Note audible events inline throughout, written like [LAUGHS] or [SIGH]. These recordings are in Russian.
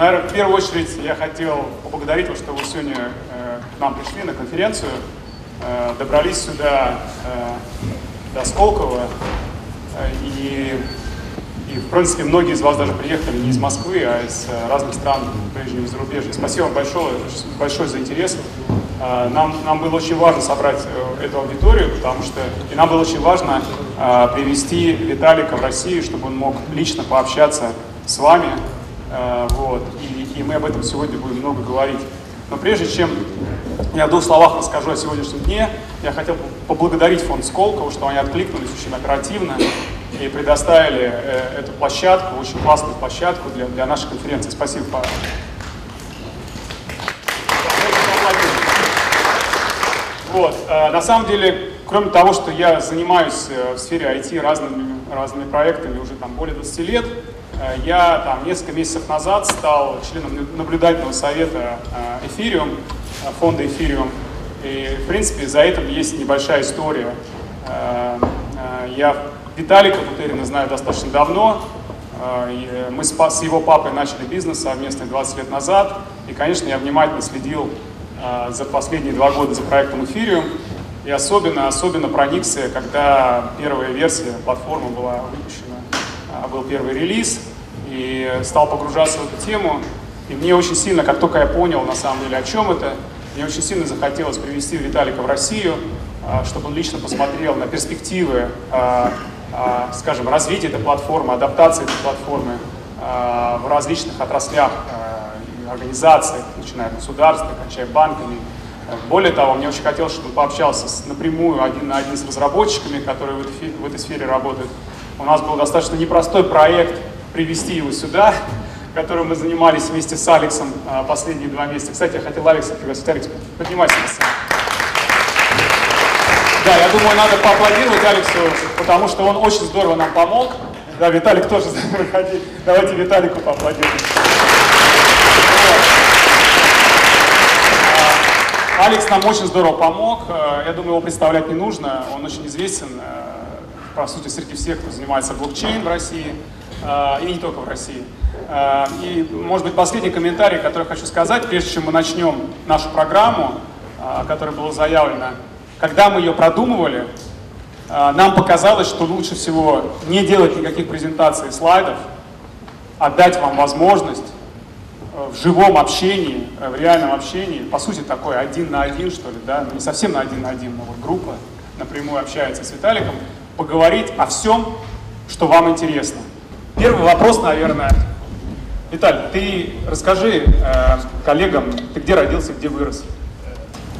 наверное, в первую очередь я хотел поблагодарить вас, что вы сегодня э, к нам пришли на конференцию, э, добрались сюда э, до Сколково, и, и, в принципе, многие из вас даже приехали не из Москвы, а из э, разных стран прежнего зарубежья. Спасибо вам большое, большое за интерес. Э, нам, нам было очень важно собрать э, эту аудиторию, потому что и нам было очень важно привести Виталика в Россию, чтобы он мог лично пообщаться с вами, вот, и, и мы об этом сегодня будем много говорить. Но прежде чем я в двух словах расскажу о сегодняшнем дне, я хотел поблагодарить фонд Сколково, что они откликнулись очень оперативно и предоставили э, эту площадку, очень классную площадку для, для нашей конференции. Спасибо, Павел. Вот, э, на самом деле, кроме того, что я занимаюсь в сфере IT разными, разными проектами уже там более 20 лет, Э, я там несколько месяцев назад стал членом наблюдательного совета Ethereum, э, фонда Ethereum. И, в принципе, за этим есть небольшая история. Э, я Виталика Бутерина знаю достаточно давно. Мы с его папой начали бизнес совместно 20 лет назад. И, конечно, я внимательно следил за последние два года за проектом Ethereum. И особенно, особенно проникся, когда первая версия платформы была выпущена, был первый релиз и стал погружаться в эту тему. И мне очень сильно, как только я понял на самом деле, о чем это, мне очень сильно захотелось привести Виталика в Россию, а, чтобы он лично посмотрел на перспективы, а, а, скажем, развития этой платформы, адаптации этой платформы в различных отраслях организаций, начиная от государства, кончая банками. Более того, мне очень хотелось, чтобы он пообщался с, напрямую один на один с разработчиками, которые в этой, в этой сфере работают. У нас был достаточно непростой проект привести его сюда, которым мы занимались вместе с Алексом а, последние два месяца. Кстати, я хотел Алекса пригласить. Алекс, поднимайся на сцену. Да, я думаю, надо поаплодировать Алексу, потому что он очень здорово нам помог. Да, Виталик тоже [LAUGHS] выходи. Давайте Виталику поаплодируем. А, Алекс нам очень здорово помог. А, я думаю, его представлять не нужно. Он очень известен, по сути, среди всех, кто занимается блокчейн в России. А, и не только в России. А, и, может быть, последний комментарий, который хочу сказать, прежде чем мы начнем нашу программу, а, которая была заявлена. Когда мы ее продумывали, нам показалось, что лучше всего не делать никаких презентаций и слайдов, а дать вам возможность в живом общении, в реальном общении, по сути, такой один на один, что ли, да, не совсем на один на один, но вот группа напрямую общается с Виталиком, поговорить о всем, что вам интересно. Первый вопрос, наверное. Виталий, ты расскажи э, коллегам, ты где родился, где вырос?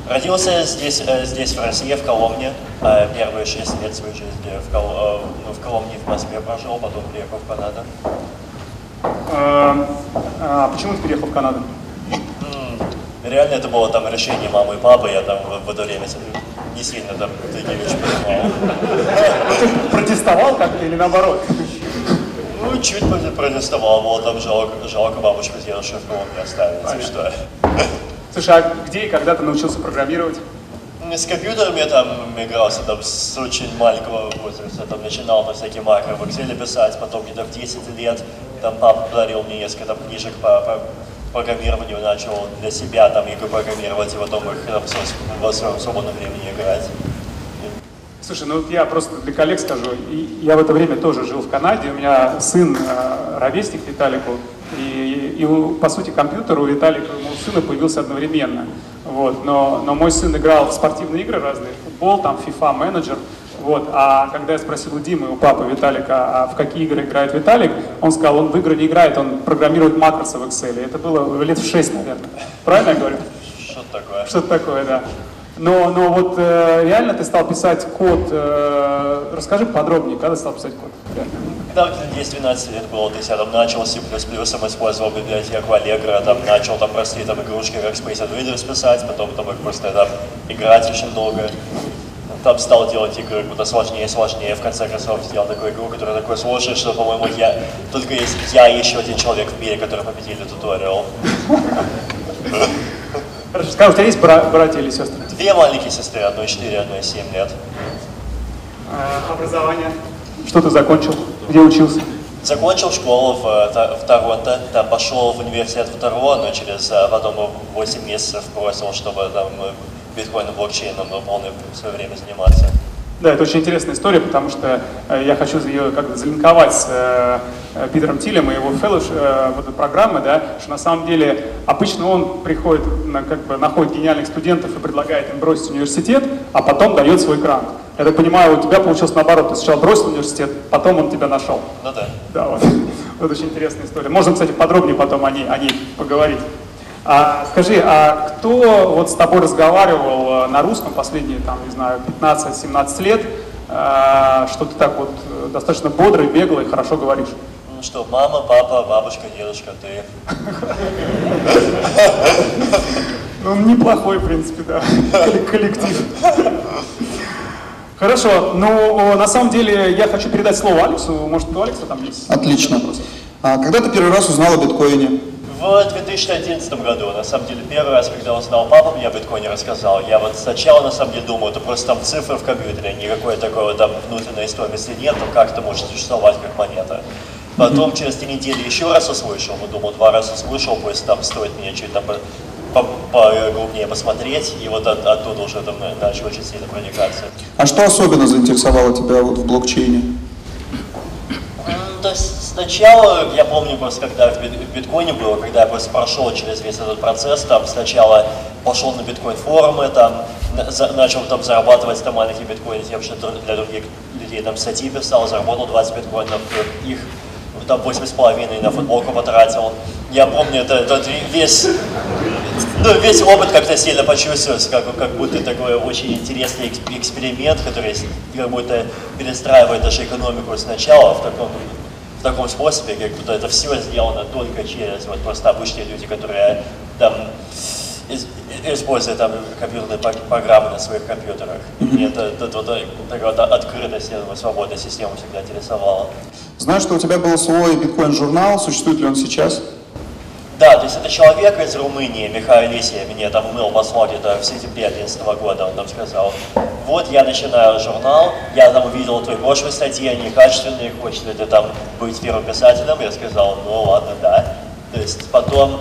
Родился здесь, э, здесь в России, в Коломне. Э, первые шесть лет своей жизни в, Кол, э, ну, в Коломне в Москве прожил, потом приехал в Канаду. А, а почему ты переехал в Канаду? Реально это было там решение мамы и папы, я там в, в это время не сильно там такие вещи понимал. Протестовал как-то или наоборот? Ну, чуть протестовал, было там жалко, жалко бабушку с дедушкой в Коломне оставить, Понятно. что. Слушай, а где и когда ты научился программировать? С компьютером я там игрался там, с очень маленького возраста, там начинал на всякие макро в Excel писать, потом где-то в 10 лет там папа подарил мне несколько там книжек по, по программированию, начал для себя там игры программировать, и потом их там, в своем свободном времени играть. Слушай, ну я просто для коллег скажу, я в это время тоже жил в Канаде, у меня сын э, ровесник Виталику, и, и по сути компьютер у Виталика, у моего сына появился одновременно. Вот, но, но мой сын играл в спортивные игры разные, футбол, там, FIFA, менеджер, вот, а когда я спросил у Димы, у папы Виталика, а в какие игры играет Виталик, он сказал, он в игры не играет, он программирует макросы в Excel. Это было лет в 6, наверное. Правильно я говорю? Что-то такое. Что-то такое, да. Но, но вот э, реально ты стал писать код, э, расскажи подробнее, когда стал писать код? Да, 10-12 лет было, то есть я там начал C++, использовал библиотеку Allegro, там начал там простые там игрушки как Space Invaders писать, потом там просто там играть очень долго. Там стал делать игры куда сложнее и сложнее, в конце концов сделал такую игру, которая такой сложная, что, по-моему, я, только есть я и еще один человек в мире, который победили туториал. [LAUGHS] Хорошо, скажи, у тебя есть бра- братья или сестры? Две маленькие сестры, одной 4, одной 7 лет. А, образование? Что ты закончил? Где учился? Закончил школу в, в Торонто, там пошел в университет в Торонто, но через потом 8 месяцев бросил, чтобы там биткоином, блокчейном полное свое время заниматься. Да, это очень интересная история, потому что э, я хочу ее как-то залинковать с э, э, Питером Тилем и его фэллош, э, вот этой программы, да, что на самом деле обычно он приходит, на, как бы находит гениальных студентов и предлагает им бросить университет, а потом дает свой грант. Я так понимаю, у тебя получилось наоборот, ты сначала бросил университет, потом он тебя нашел. Ну да. Да, вот. [LAUGHS] Вот очень интересная история. Можно, кстати, подробнее потом о ней, о ней поговорить. А, скажи, а кто вот с тобой разговаривал э, на русском последние, там, не знаю, 15-17 лет, а, что ты так вот э, достаточно бодрый, беглый, хорошо говоришь? Ну что, мама, папа, бабушка, дедушка, ты. Ну, неплохой, в принципе, да, коллектив. Хорошо, ну, на самом деле, я хочу передать слово Алексу. Может, у Алекса там есть? Отлично. А когда ты первый раз узнал о биткоине? В 2011 году, на самом деле, первый раз, когда узнал папа, мне о биткоине рассказал. Я вот сначала, на самом деле, думал, это просто там цифры в компьютере, никакой такой там внутренней стоимости нет, но как это может существовать как монета. Потом через три недели еще раз услышал, ну, думал, два раза услышал, пусть там стоит мне чуть там поглубнее посмотреть, и вот от, оттуда уже там начал очень сильно проникаться. А что особенно заинтересовало тебя вот в блокчейне? То есть сначала, я помню просто, когда в биткоине было, когда я просто прошел через весь этот процесс, там сначала пошел на биткоин форумы, там начал там зарабатывать там маленькие биткоины тем, что для других людей там статьи писал, заработал 20 биткоинов, их там 8,5 на футболку потратил. Я помню, это, это весь, ну, весь опыт как-то сильно почувствовался, как, как будто такой очень интересный эксперимент, который как будто перестраивает даже экономику сначала в таком в таком способе, как будто это все сделано только через вот просто обычные люди, которые там используют там компьютерные программы на своих компьютерах. И это, это, это, это открытость, свободная система всегда интересовала. Знаю, что у тебя был свой биткоин-журнал, существует ли он сейчас? Да, то есть это человек из Румынии, Михаил Лисия, мне там умыл послал где-то в сентябре 2011 года, он там сказал, вот я начинаю журнал, я там увидел твои прошлые статьи, они качественные, хочешь ли ты там быть первым писателем? Я сказал, ну ладно, да. То есть потом,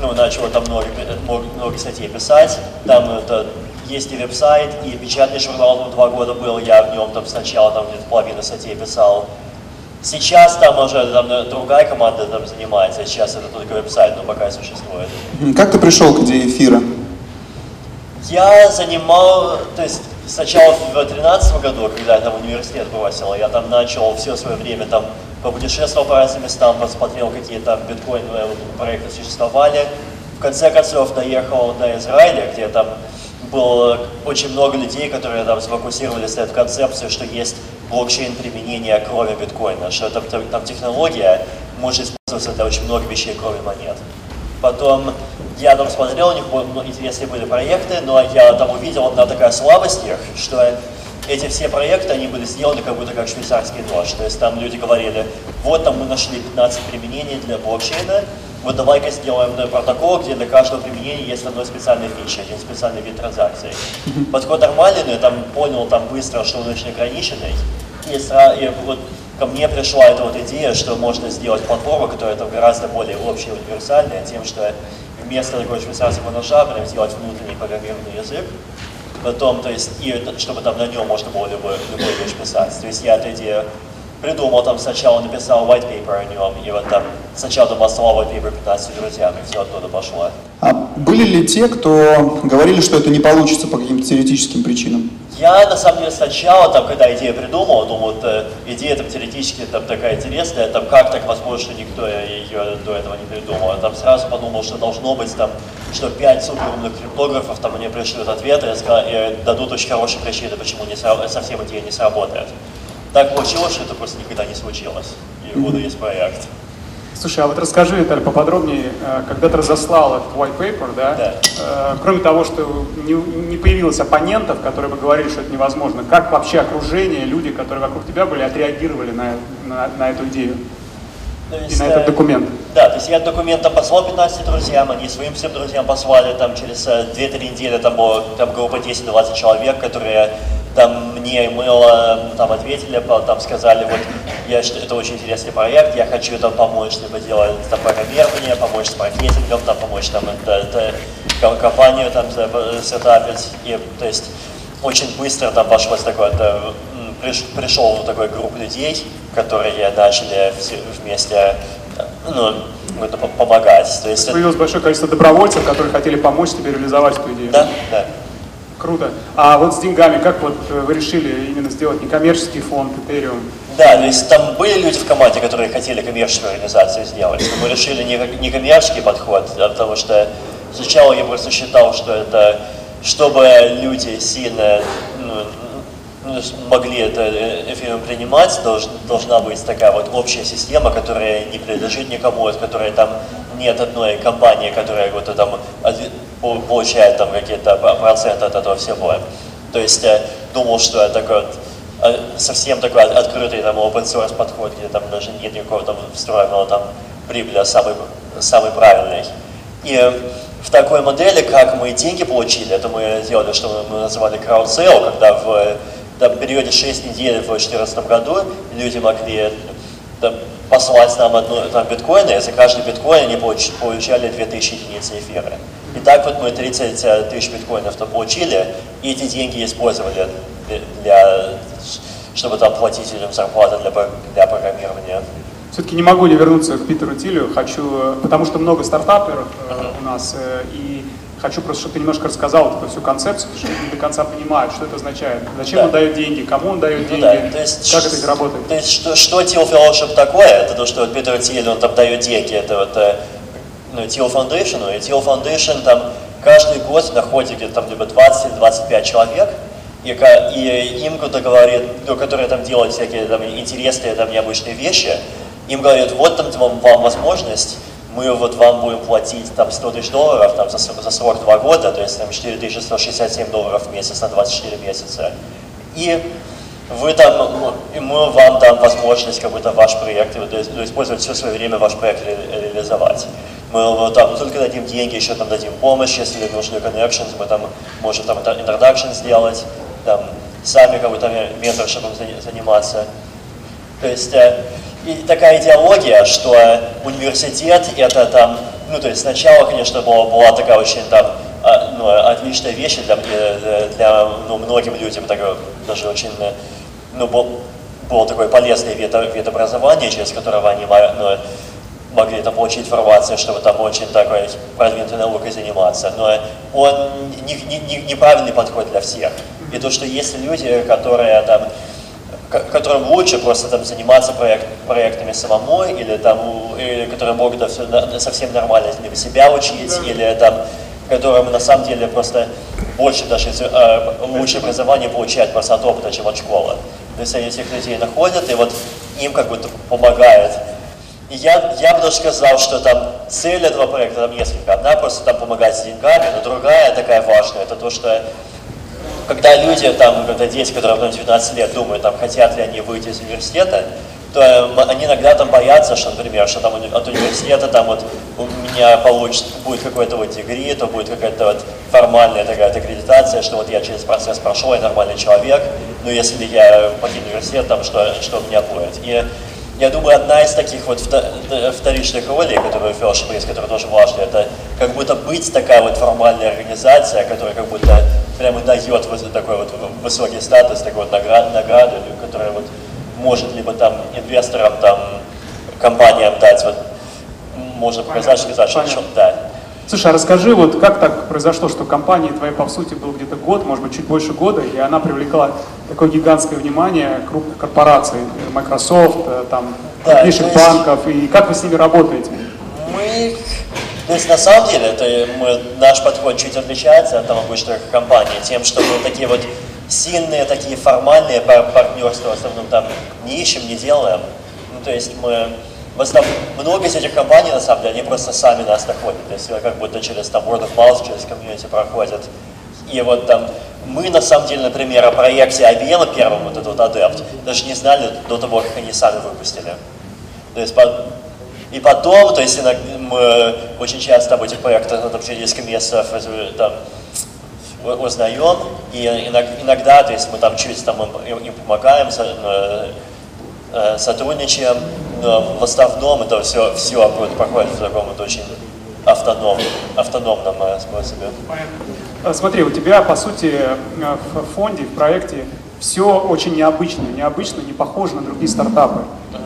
ну, начал там много, много, много статей писать, там это есть и веб-сайт, и печатный журнал ну, два года был, я в нем там сначала там где-то половину статей писал, Сейчас там уже там, другая команда там занимается, сейчас это только веб-сайт, но пока существует. Как ты пришел к идее эфира? Я занимал, то есть сначала в 2013 году, когда я там университет бросил, я там начал все свое время там попутешествовал по разным местам, посмотрел, какие там биткоиновые проекты существовали. В конце концов доехал до Израиля, где там было очень много людей, которые там сфокусировались на этой концепции, что есть блокчейн применения кроме биткоина, что это, там технология может использоваться для очень много вещей, кроме монет. Потом я там смотрел, у них ну, интересные были проекты, но я там увидел одна такая слабость их, что эти все проекты, они были сделаны как будто как швейцарский нож. То есть там люди говорили, вот там мы нашли 15 применений для блокчейна, вот давай-ка сделаем протокол, где для каждого применения есть одно специальное фича, один специальный вид транзакций. [LAUGHS] Подход нормальный, там понял там быстро, что он очень ограниченный. И, и вот ко мне пришла эта вот идея, что можно сделать платформу, которая там гораздо более общая и универсальная, тем, что вместо такого швейцарского ножа прям сделать внутренний программированный язык, потом, то есть, и чтобы там на нем можно было любой, любой вещь писать. То есть я эту идею придумал, там сначала написал white paper о нем, и вот там сначала там послал white paper 15 друзьям, и все оттуда пошло. А были ли те, кто говорили, что это не получится по каким-то теоретическим причинам? Я, на самом деле, сначала, там, когда идею придумал, думал, вот, э, идея там теоретически там, такая интересная, там, как так возможно, никто ее до этого не придумал. Я там сразу подумал, что должно быть, там, что пять суперумных криптографов там, мне пришлют ответы и, и дадут очень хорошие причины, почему не, совсем идея не сработает. Так получилось, что это просто никогда не случилось. И вот есть проект. Слушай, а вот расскажи, Виталий, поподробнее, э, когда ты разослал этот white paper, да, да. Э, кроме того, что не, не появилось оппонентов, которые бы говорили, что это невозможно, как вообще окружение, люди, которые вокруг тебя были, отреагировали на, на, на эту идею? Есть, и на этот э, документ. Да, то есть я документ там послал 15 друзьям, они своим всем друзьям послали, там через 2-3 недели там, было, там группа 10-20 человек, которые там мне мыло, там ответили, там сказали, вот я, это очень интересный проект, я хочу там помочь, либо делать там программирование, помочь с маркетингом, там помочь там это, это компанию там сетапить, и то есть очень быстро там пошло такое, это, приш, пришел такой групп людей, которые начали вместе ну, это помогать. То есть Появилось это... большое количество добровольцев, которые хотели помочь тебе реализовать эту идею. Да, да. Круто. А вот с деньгами, как вот э, вы решили именно сделать некоммерческий фонд Ethereum? Да, то есть там были люди в команде, которые хотели коммерческую организацию сделать, но мы решили не, не коммерческий подход, а потому что сначала я просто считал, что это, чтобы люди сильно ну, ну могли это эфиром принимать, долж, должна быть такая вот общая система, которая не принадлежит никому, от которой там нет одной компании, которая вот там получает там какие-то проценты от этого всего. То есть я думал, что это такой вот э, совсем такой открытый там open source подход, где там даже нет никакого там встроенного там прибыли, а самый, самый правильный. И в такой модели, как мы деньги получили, это мы сделали, что мы называли sale, когда в там, периоде 6 недель в 2014 году люди могли там, послать нам одну там, биткоины, и за каждый биткоин они получали 2000 единиц эфира. И так вот мы 30 э, тысяч биткоинов то получили, и эти деньги использовали для, чтобы там платить людям зарплаты для, для программирования. Все-таки не могу не вернуться к Питеру Тилю, хочу, э, потому что много стартаперов uh-huh. у нас, и хочу просто, чтобы ты немножко рассказал эту всю концепцию, потому что не до конца понимают, что это означает. Зачем да. он дает деньги, кому он дает деньги, ну, да. то есть, как это работает. То есть что, что Teal Fellowship такое, это то, что вот Питер Тиль, он там дает деньги, это вот ну, Teal Foundation, и Teal Foundation там каждый год находит где-то там либо 20-25 человек, и, и им кто-то говорит, ну, которые там делают всякие там, интересные, там, необычные вещи, им говорят, вот там вам, вам возможность, мы вот вам будем платить там 100 тысяч долларов там, за, за срок 2 года, то есть там 4167 долларов в месяц на 24 месяца. И вы там, мы вам дам возможность как будто ваш проект, использовать все свое время ваш проект ре, реализовать. Мы там только дадим деньги, еще там дадим помощь, если нужны connections, мы там можем там introduction сделать, там сами как бы там менторшипом заниматься. То есть э, и такая идеология, что университет это там, ну то есть сначала, конечно, была, была такая очень там а, ну, отличная вещь для, для, ну, многим людям, такое, даже очень, ну, был, был такой полезный вид, вид образования, через которого они ну, могли там получить информацию, чтобы там очень такой продвинутой наукой заниматься. Но он не, не, не, неправильный подход для всех. И то, что есть люди, которые там которым лучше просто там заниматься проект, проектами самому, или там, или которые могут да, все, да, совсем нормально либо себя учить, да. или там, которым на самом деле просто больше даже э, лучшее образование получают просто от опыта, чем от школы. То есть они этих людей находят, и вот им как бы помогает. И я, я бы даже сказал, что там цель этого проекта там несколько. Одна просто там помогать с деньгами, но другая такая важная, это то, что когда люди, там, когда дети, которые в 19 лет думают, там, хотят ли они выйти из университета, то э, они иногда там боятся, что, например, что там от университета там вот у меня получится, будет какой-то вот дегри, то будет какая-то вот формальная такая аккредитация, что вот я через процесс прошел, я нормальный человек, но если я покину университет, там, что, что меня будет. И я думаю, одна из таких вот вторичных ролей, которую Фелш есть, которая тоже важна, это как будто быть такая вот формальная организация, которая как будто прямо дает вот такой вот высокий статус, такой вот наград, награду, которая вот может либо там инвесторам, там, компаниям дать, вот, можно показать, сказать, что да, Слушай, а расскажи, вот как так произошло, что компания твоей, по сути, был где-то год, может быть, чуть больше года, и она привлекла такое гигантское внимание крупных корпораций, Microsoft, э, там, да, крупнейших есть... банков, и как вы с ними работаете? Мы, то есть на самом деле, это мы, наш подход чуть отличается от обычных компаний, тем, что мы такие вот сильные, такие формальные партнерства в основном там не ищем, не делаем. Ну, то есть мы в основном, много из этих компаний, на самом деле, они просто сами нас находят. То есть как будто через там word of mouth, через комьюнити проходят. И вот там мы, на самом деле, например, о проекте IBM первом, вот этот вот Adept, даже не знали до того, как они сами выпустили. То есть, и потом, то есть мы очень часто об этих проектах, там, через месяцев, там, узнаем, и иногда, то есть мы там чуть там им, им помогаем, э, э, сотрудничаем, но в основном это все, все проходит в таком вот очень автономном, автономном способе. Понятно. Смотри, у тебя, по сути, в фонде, в проекте все очень необычно, необычно, не похоже на другие стартапы.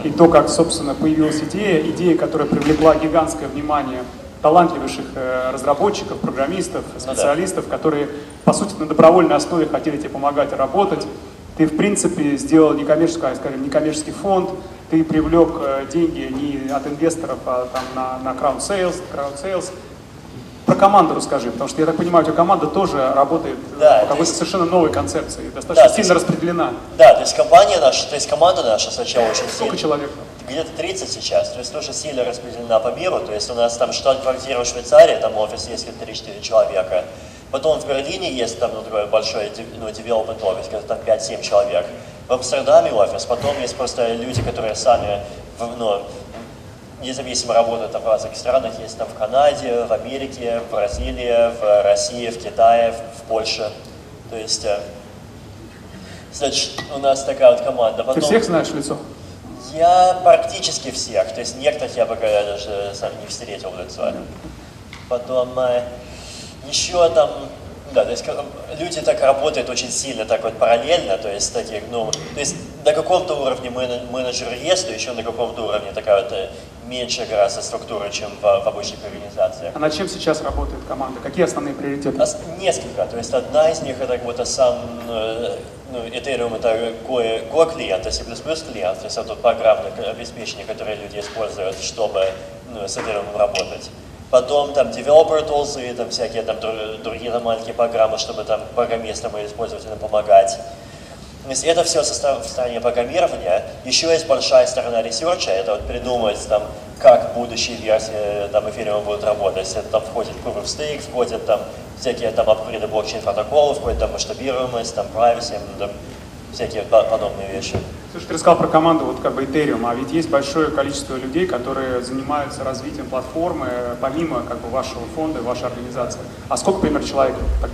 И то, как, собственно, появилась идея, идея, которая привлекла гигантское внимание талантливейших э, разработчиков, программистов, ну специалистов, которые, по сути, на добровольной основе хотели тебе помогать работать. Ты, в принципе, сделал некоммерческий, скажем, некоммерческий фонд, ты привлек э, деньги не от инвесторов, а там, на, на crowd sales, crowd sales. Про команду расскажи, потому что, я так понимаю, у тебя команда тоже работает да, по какой-то совершенно новой концепции, достаточно да, сильно есть, распределена. Да, то есть компания наша, то есть команда наша сначала [LAUGHS] очень Сколько сильно. человек? Где-то 30 сейчас, то есть тоже сильно распределена по миру, то есть у нас там штат-квартира в Швейцарии, там офис есть 3-4 человека. Потом в Берлине есть там ну, такой большой ну, development офис, где там 5-7 человек. В Амстердаме офис, потом есть просто люди, которые сами ну, независимо работают в разных странах, есть там в Канаде, в Америке, в Бразилии, в России, в Китае, в Польше. То есть, э, значит, у нас такая вот команда. Потом, Ты всех знаешь в лицо? Я практически всех, то есть некоторых я пока даже сам не встретил в лицо. Потом э, еще там да, то есть люди так работают очень сильно, так вот параллельно, то есть таких, ну, то есть на каком-то уровне менеджер есть, то еще на каком-то уровне такая вот э, меньше гораздо структура, чем в, в обычных организациях. А над чем сейчас работает команда? Какие основные приоритеты? Несколько. То есть одна из них это вот сам, э, ну, Ethereum это Go, клиент, C++ клиент, то есть это программное обеспечение, которое люди используют, чтобы ну, с Ethereum работать. Потом там developer tools и там всякие там другие там, маленькие программы, чтобы там программистам и пользователям помогать. То есть это все в стороне программирования. Еще есть большая сторона research а, это вот придумать там, как будущие версии там, Ethereum будут работать. Это там входит Proof of Stake, входят там всякие там апгрейды блокчейн протоколов, входит там масштабируемость, там privacy, там, всякие подобные вещи. Слушай, ты рассказал про команду вот как бы Ethereum, а ведь есть большое количество людей, которые занимаются развитием платформы, помимо как бы вашего фонда, вашей организации. А сколько, например, человек так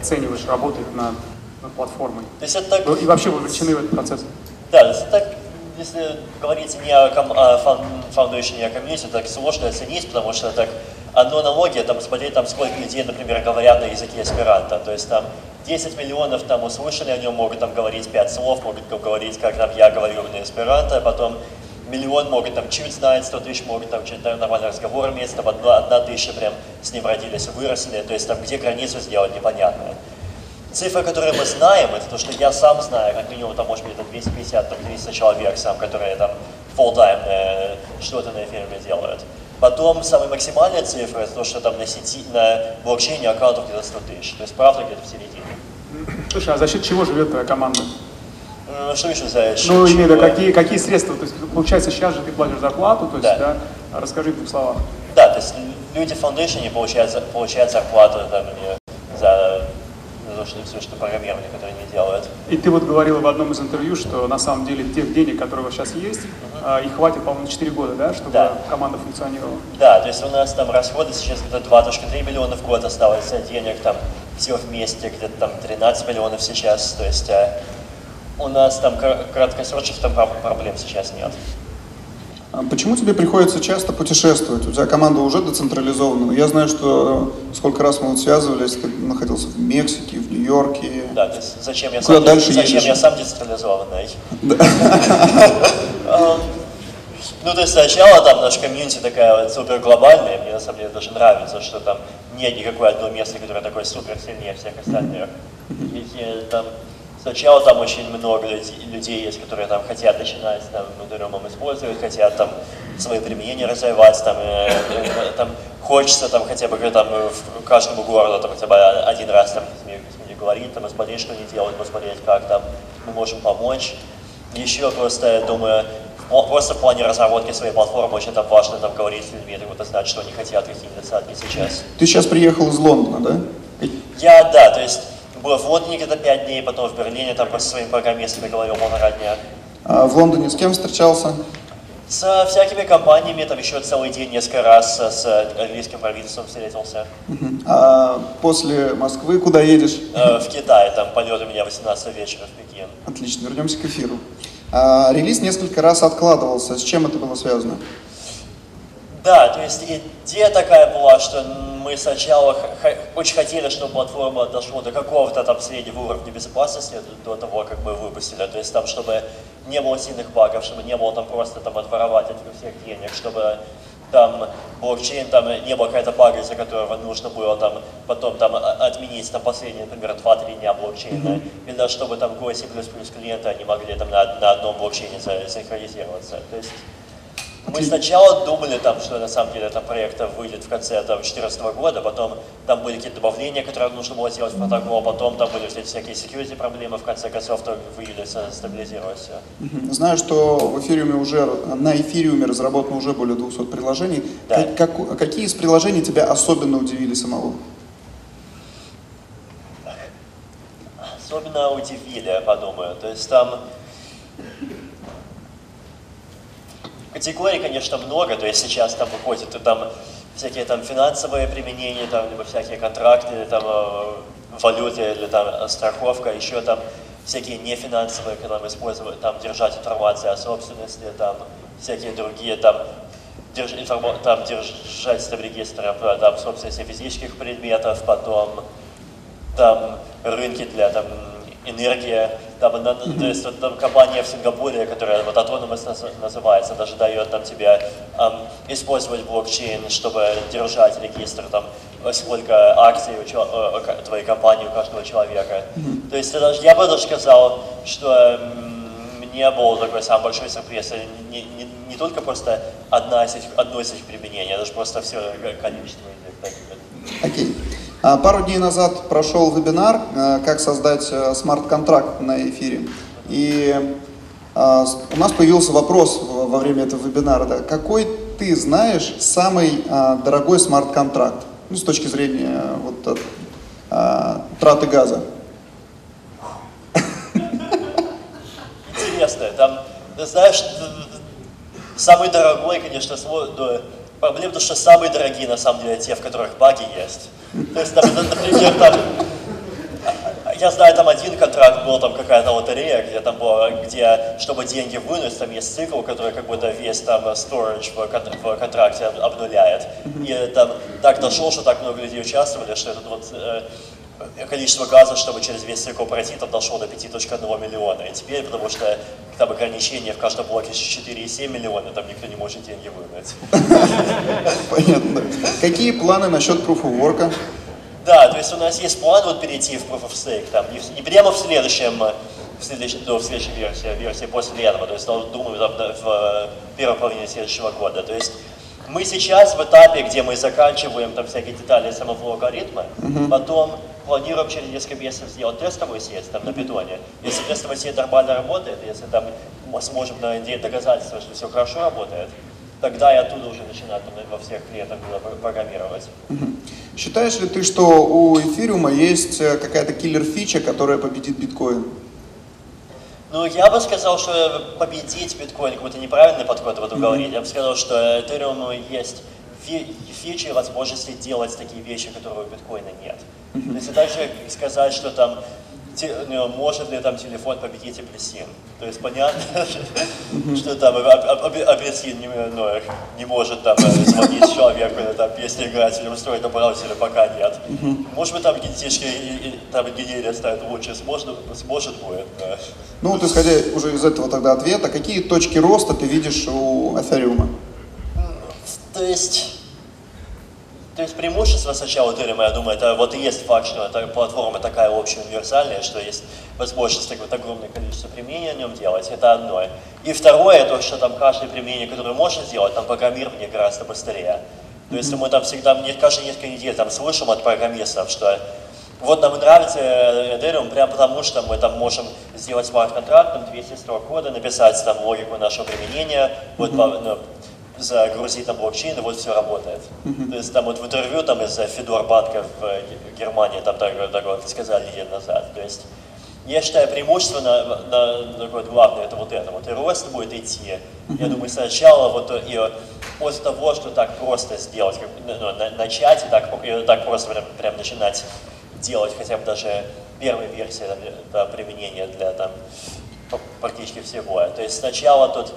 оцениваешь, работает над, над платформой? То есть это так... Ну, и вообще вовлечены в этот процесс? Да, это так, если говорить не о, ком, о foundation, не о комьюнити, так сложно оценить, потому что так одно аналогия, там смотреть, там сколько людей, например, говорят на языке эсперанто, то есть там 10 миллионов там услышали о нем, могут там говорить 5 слов, могут говорить, как там я говорю на эсперанто, а потом миллион могут там чуть знать, 100 тысяч могут там чуть нормальный разговор иметь, там одна, одна тысяча прям с ним родились, выросли, то есть там где границу сделать непонятно. Цифры, которые мы знаем, это то, что я сам знаю, как минимум там может быть это 250, там 300 человек сам, которые там full-time э, что-то на эфире делают. Потом самая максимальная цифра, это то, что там на сети, на блокчейне аккаунтов где-то 100 тысяч. То есть правда где-то в середине. Слушай, а за счет чего живет твоя команда? Ну, что еще за счет Ну, именно какие, какие средства? То есть, получается, сейчас же ты платишь зарплату, то есть, да, да? расскажи в двух словах. Да, то есть люди в фаундейшене получают, получают зарплату там, за что все, что программирование, которое они делают. И ты вот говорила в одном из интервью, что на самом деле тех денег, которые у вас сейчас есть, uh-huh. их хватит, по-моему, 4 года, да, чтобы да. команда функционировала? Да, то есть у нас там расходы сейчас где-то 2.3 миллиона в год осталось денег, там все вместе где-то там 13 миллионов сейчас, то есть э, у нас там краткосрочных там проблем сейчас нет. А почему тебе приходится часто путешествовать? У тебя команда уже децентрализована. Я знаю, что сколько раз мы вот связывались, ты находился в Мексике, в Нью-Йорке. Да, зачем я Куда сам, дальше зачем едешь? я сам децентрализованный? [LAUGHS] Ну, то есть сначала там наш комьюнити такая вот супер глобальная, мне на самом деле даже нравится, что там нет никакой одной места, которое такое супер сильнее всех остальных. И, там Сначала там очень много людей есть, которые там хотят начинать там Модерумом использовать, хотят там свои применения развивать, там, э, э, там хочется там хотя бы там в каждому городу там хотя бы один раз там с ними говорить, там посмотреть, что они делают, посмотреть, как там мы можем помочь. Еще просто, я думаю, просто в плане разработки своей платформы очень там важно там говорить с людьми, вот знать, что они хотят, какие недостатки сейчас. Ты сейчас приехал из Лондона, да? Я, да, то есть был в Лондоне где-то пять дней, потом в Берлине, там просто со своими программистами говорил полтора дня. А в Лондоне с кем встречался? Со всякими компаниями, там еще целый день, несколько раз с английским правительством встретился. А после Москвы куда едешь? Э, В Китае, там полет у меня 18 вечера в Пекин. Отлично, вернемся к эфиру. А, релиз несколько раз откладывался. С чем это было связано? Да, то есть идея такая была, что мы сначала очень хотели, чтобы платформа дошла до какого-то там среднего уровня безопасности до того, как мы выпустили. То есть там, чтобы не было сильных багов, чтобы не было там просто там отворовать от всех денег, чтобы там блокчейн, там не было какая-то бага, из-за которого нужно было там потом там отменить там последние, например, 2-3 дня блокчейна, или даже чтобы там Go и C++ клиенты, они могли там на, на одном блокчейне синхронизироваться. То есть мы сначала думали, там, что на самом деле там проект выйдет в конце 2014 года, потом там были какие-то добавления, которые нужно было сделать в протокол, потом там были всякие security проблемы, в конце концов то в июле стабилизировалось все. Знаю, что в эфириуме уже, на эфириуме разработано уже более 200 приложений. Да. Как- как- какие из приложений тебя особенно удивили самого? Особенно удивили, я подумаю. То есть там категорий, конечно, много. То есть сейчас там выходят и там всякие там финансовые применения, там, либо всякие контракты, там, э, валюты или там э, страховка, еще там всякие нефинансовые, когда мы используем, там, держать информацию о собственности, там, всякие другие, там, держ- информа- там, держать там, регистры о там, собственности физических предметов, потом там рынки для там энергии, там, на- то есть вот, там компания в Сингапуре, которая вот Autonomous наз- называется, даже дает там тебе ам, использовать блокчейн, чтобы держать регистр там сколько акций у чел- э, твоей компании у каждого человека. То есть даже, я бы даже сказал, что м, мне был такой самый большой сюрприз. Это Не, не, не только просто одна из этих, одно из этих применений, а даже просто все количество. Окей. А, Пару дней назад прошел вебинар, э, как создать э, смарт-контракт на эфире. И а, у нас появился вопрос во время этого вебинара. да, какой ты знаешь самый а, дорогой смарт-контракт? Ну, с точки зрения э, вот, от, а, траты газа. интересно. Там, знаешь, самый дорогой, конечно, сво- проблема, потому что самые дорогие, на самом деле, те, в которых баги есть. То есть, например, там, я знаю, там один контракт был, там какая-то лотерея, где там было, где, чтобы деньги вынуть, там есть цикл, который как будто весь там storage в, в контракте об- обнуляет. И там так дошло, что так много людей участвовали, что этот вот э, количество газа, чтобы через весь цикл там дошло до 5.1 миллиона. И теперь, потому что там ограничение в каждом блоке 4,7 миллиона, там никто не может деньги вынуть. Понятно. Какие планы насчет Proof of Work? Да, то есть у нас есть план вот перейти в Proof of Stake, там, не, в- прямо в следующем, э, в следующем, ну, в следующей версии, а версии после этого, то есть ну, думаю, там, в э, первой половине следующего года. То есть мы сейчас в этапе, где мы заканчиваем там всякие детали самого алгоритма, потом планируем через несколько месяцев сделать тестовую сеть там на питоне. Если тестовая сеть нормально работает, если там мы сможем найти доказательства, что все хорошо работает, тогда и оттуда уже начинать там, во всех клиентах э, программировать. Считаешь ли ты, что у эфириума есть э, какая-то киллер-фича, которая победит биткоин? Ну, я бы сказал, что победить биткоин какой-то неправильный подход в этом говорить. Я бы сказал, что Ethereum есть фи- фичи возможности делать такие вещи, которые у биткоина нет. То есть также сказать, что там те- ну, может ли там телефон победить апельсин. То есть понятно, [LAUGHS] что там ап- ап- ап- апельсин не, ну, не может там э, звонить человеку, или там песни играть или устроить браузере, пока нет. Может быть там генетически там генерия станет лучше, сможет, сможет будет. да. Ну вот исходя уже из этого тогда ответа, какие точки роста ты видишь у эфириума? То есть, то есть преимущество сначала Ethereum, я думаю, это вот и есть факт, что эта платформа такая общая, универсальная, что есть возможность так вот огромное количество применений на нем делать, это одно. И второе, то, что там каждое применение, которое можно сделать, там программирование гораздо быстрее. То есть мы там всегда, мне каждые несколько недель там слышим от программистов, что вот нам нравится Ethereum прямо потому, что мы там можем сделать смарт-контракт, там 200 строк кода, написать там логику нашего применения, вот ну, загрузить на блокчейн, и вот все работает. То есть там вот в интервью там из Федор Банка в э, Германии там так, так вот сказали неделю назад. То есть я считаю, преимущество на, на, на вот главное это вот это. Вот и рост будет идти. Я думаю, сначала вот и после того, что так просто сделать, как, ну, на, начать и так, и так просто прям, прям начинать делать хотя бы даже первой версии да, применения для там практически всего. То есть сначала тут,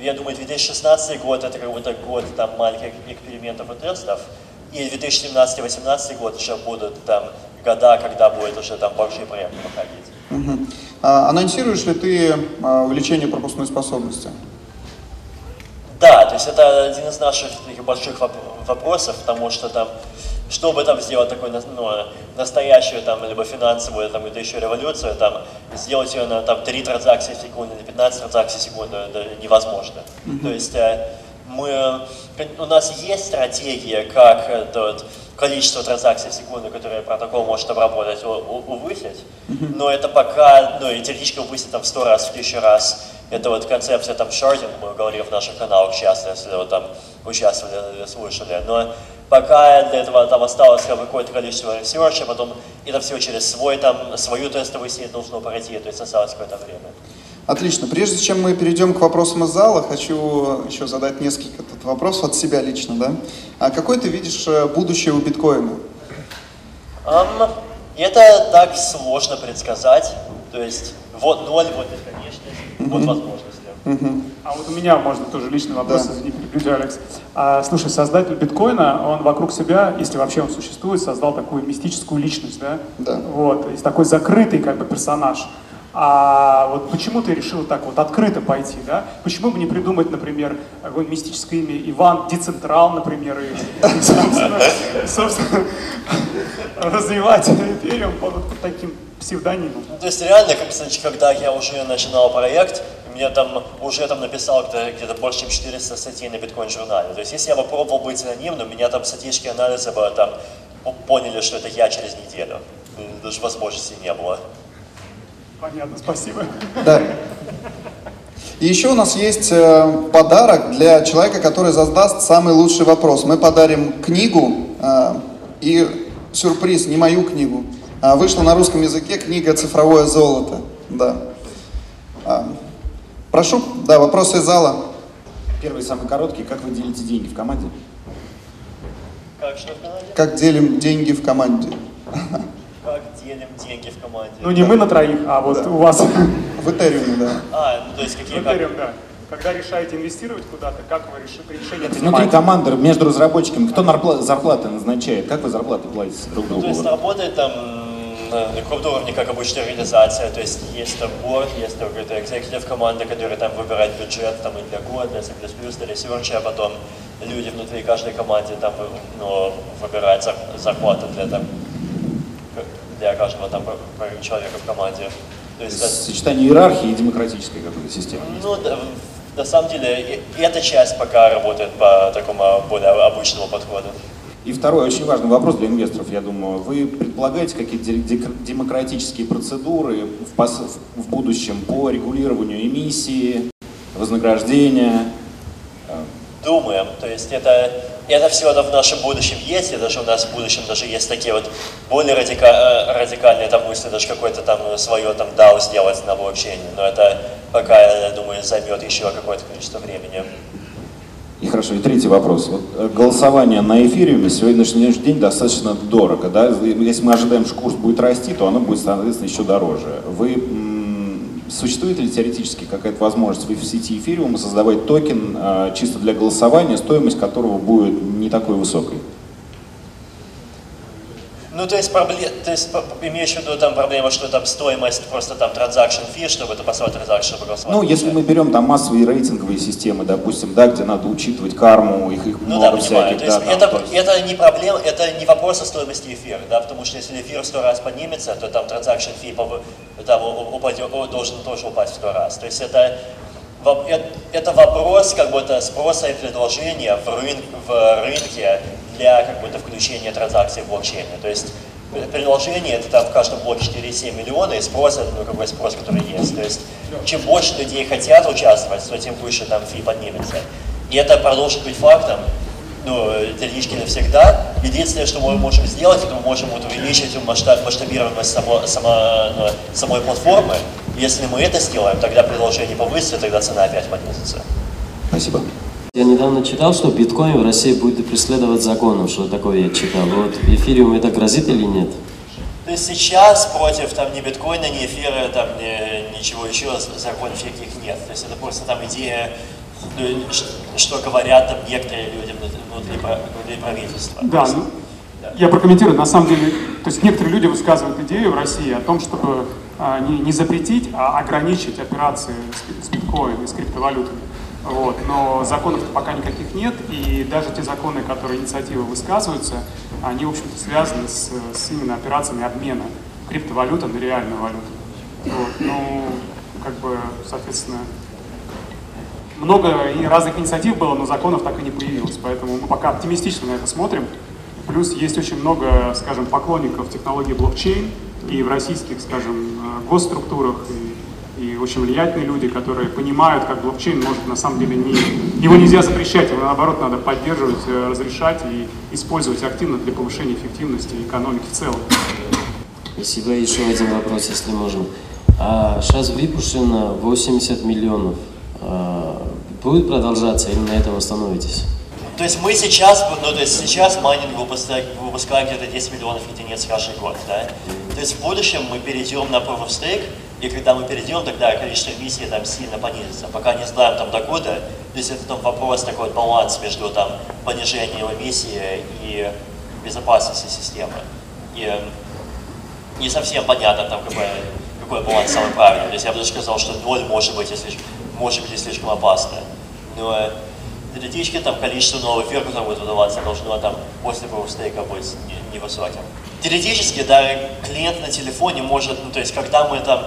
я думаю, 2016 год это как будто год там маленьких экспериментов и тестов, и 2017-2018 год еще будут там года, когда будет уже там большие проекты проходить. Угу. А, анонсируешь ли ты а, увеличение пропускной способности? Да, то есть это один из наших таких больших вопросов, потому что там, чтобы там сделать такую ну, настоящую там либо финансовую там или еще революцию, там сделать ее на там 3 транзакции в секунду или 15 транзакций в секунду это невозможно. Mm-hmm. То есть э, мы, у нас есть стратегия, как этот количество транзакций в секунду, которые протокол может обработать, увысить, но это пока, ну и теоретически увысить там в 100 раз, в 1000 раз. Это вот концепция там sharding, мы говорили в наших каналах часто, если вы там участвовали, слушали. Но пока для этого там осталось какое-то количество research а, потом это все через свой там, свою тестовую сеть должно пройти, то есть осталось какое-то время. Отлично. Прежде чем мы перейдем к вопросам из зала, хочу еще задать несколько вопросов от себя лично. Да? А какой ты видишь э, будущее у биткоина? Um, это так сложно предсказать. То есть вот ноль, вот бесконечность, mm-hmm. вот возможности. А вот у меня, можно тоже личный вопрос, да. извини, перебью, Алекс. А, слушай, создатель биткоина, он вокруг себя, если вообще он существует, создал такую мистическую личность, да? Да. Вот, есть такой закрытый как бы персонаж. А вот почему ты решил так вот открыто пойти, да? Почему бы не придумать, например, какое-нибудь мистическое имя Иван Децентрал, например, и, [LAUGHS] собственно, собственно развивать империум под таким псевдонимом? То есть реально, как, кстати, когда я уже начинал проект, мне там уже там написал где-то больше, чем 400 статей на биткоин-журнале. То есть если я попробовал быть анонимным, меня там статистические анализы бы там поняли, что это я через неделю. Даже возможности не было. Понятно, спасибо. Да. И еще у нас есть э, подарок для человека, который задаст самый лучший вопрос. Мы подарим книгу э, и сюрприз, не мою книгу. А вышла на русском языке книга «Цифровое золото». Да. Прошу, да, вопросы из зала. Первый, самый короткий. Как вы делите деньги в команде? Как что в команде? Как делим деньги в команде? как делим деньги в команде. Ну не мы на троих, а вот да. у вас. В Этериуме, да. А, ну то есть какие... В Этериум, да. Когда решаете инвестировать куда-то, как вы решение принимаете? Внутри команды, между разработчиками, кто зарплаты назначает? Как вы зарплаты платите друг другу? Ну, то есть работает там на крупном уровне, как обычная организация, то есть есть там борт, есть какой-то экзекутив команда, который там выбирает бюджет там и для года, для C++, для research а, а потом люди внутри каждой команды там ну, выбирают зарплату для там для каждого там человека в команде. То есть. Сочетание иерархии и демократической какой-то системы. Ну, да, на самом деле, эта часть пока работает по такому более обычному подходу. И второй очень важный вопрос для инвесторов, я думаю. Вы предполагаете какие-то демократические процедуры в, в будущем по регулированию эмиссии, вознаграждения? Думаем. То есть это это все в нашем будущем есть, и даже у нас в будущем даже есть такие вот более радика, э, радикальные там мысли, даже какое-то там свое там DAO сделать на блокчейне, но это пока, я думаю, займет еще какое-то количество времени. И хорошо, и третий вопрос. Вот э, голосование на эфириуме сегодняшний день достаточно дорого. Да? Если мы ожидаем, что курс будет расти, то оно будет, соответственно, еще дороже. Вы Существует ли теоретически какая-то возможность в сети эфириума создавать токен э, чисто для голосования, стоимость которого будет не такой высокой? Ну, то есть, проблем, то есть имеешь в виду там проблема, что там стоимость просто там transaction fee, чтобы это транзакцию, чтобы голосовать? Ну, если мы берем там массовые рейтинговые системы, допустим, да, где надо учитывать карму, их, их ну, много да, всяких. То есть, да, это, там, то есть... это не проблема, это не вопрос о стоимости эфира, да, потому что если эфир сто раз поднимется, то там transaction fee там, упадет, должен тоже упасть в сто раз. То есть это это вопрос как будто спроса и предложения в, рын, в рынке для как будто включения транзакций в блокчейне. То есть предложение это там в каждом блоке 4,7 миллиона, и спрос это ну, какой спрос, который есть. То есть чем больше людей хотят участвовать, то тем выше там фи поднимется. И это продолжит быть фактом, ну, теоретически навсегда. Единственное, что мы можем сделать, это мы можем вот увеличить масштаб, масштабируемость само, само, ну, самой платформы. Если мы это сделаем, тогда предложение повысится, тогда цена опять понизится. Спасибо. Я недавно читал, что биткоин в России будет преследовать законом, что такое я читал. Вот эфириум это грозит или нет? То есть сейчас против там ни биткоина, ни эфира, там ни, ничего еще законов никаких нет. То есть это просто там идея, ну, что говорят там некоторые люди внутри, внутри правительства. Да, ну, я прокомментирую. На самом деле, то есть некоторые люди высказывают идею в России о том, чтобы а, не, не запретить, а ограничить операции с, с биткоином и с криптовалютами. Вот. Но законов пока никаких нет, и даже те законы, которые инициативы высказываются, они, в общем-то, связаны с, с именно операциями обмена криптовалюты на реальную валюту. Вот. Ну, как бы, соответственно, много и разных инициатив было, но законов так и не появилось. Поэтому мы пока оптимистично на это смотрим. Плюс есть очень много, скажем, поклонников технологии блокчейн и в российских, скажем, госструктурах, и и очень влиятельные люди, которые понимают, как блокчейн может на самом деле не... Его нельзя запрещать, его наоборот надо поддерживать, э, разрешать и использовать активно для повышения эффективности экономики в целом. Спасибо. Еще один вопрос, если можно. А сейчас выпущено 80 миллионов. А, будет продолжаться или на этом остановитесь? То есть мы сейчас, ну то есть сейчас майнинг выпускает, выпускает где-то 10 миллионов единиц каждый год, да? То есть в будущем мы перейдем на Proof of Stake, и когда мы перейдем, тогда количество эмиссий там сильно понизится. Пока не знаем там докуда, то есть это там вопрос такой баланс между там понижением эмиссии и безопасностью системы. И не совсем понятно там какой, какой баланс самый правильный. То есть я бы даже сказал, что ноль может быть, если, может быть слишком опасно. Но теоретически там количество новых которые будет выдаваться, должно там после стейка быть невысоким. Теоретически, да, клиент на телефоне может, ну то есть когда мы там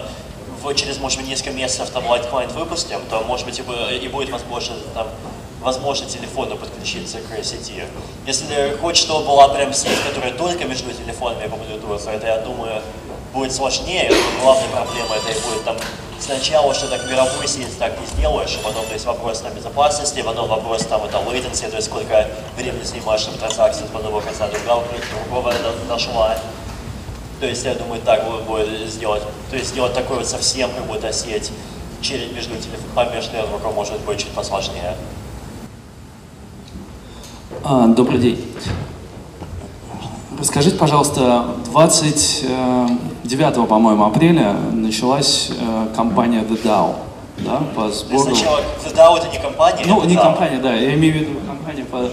в, через, может быть, несколько месяцев там Litecoin выпустим, то, может быть, и, и будет возможно там возможно телефону подключиться к сети. Если хочешь, чтобы была прям сеть, которая только между телефонами по Bluetooth, это, я думаю, будет сложнее. Главная проблема это и будет там сначала, что так мировую сеть так не сделаешь, а потом, то есть вопрос там безопасности, потом вопрос там это latency, то есть сколько времени занимаешь, чтобы транзакция с одного конца другого, другого дошла. То есть я думаю, так будет сделать, то есть сделать такой вот совсем как будто сеть через между телефоном, между нетворком может быть чуть посложнее. А, добрый день. Расскажите, пожалуйста, 29, по-моему, апреля началась э, компания The DAO, да, по сбору... Сначала The DAO это не компания? Ну, не компания, да, я имею в виду компания по...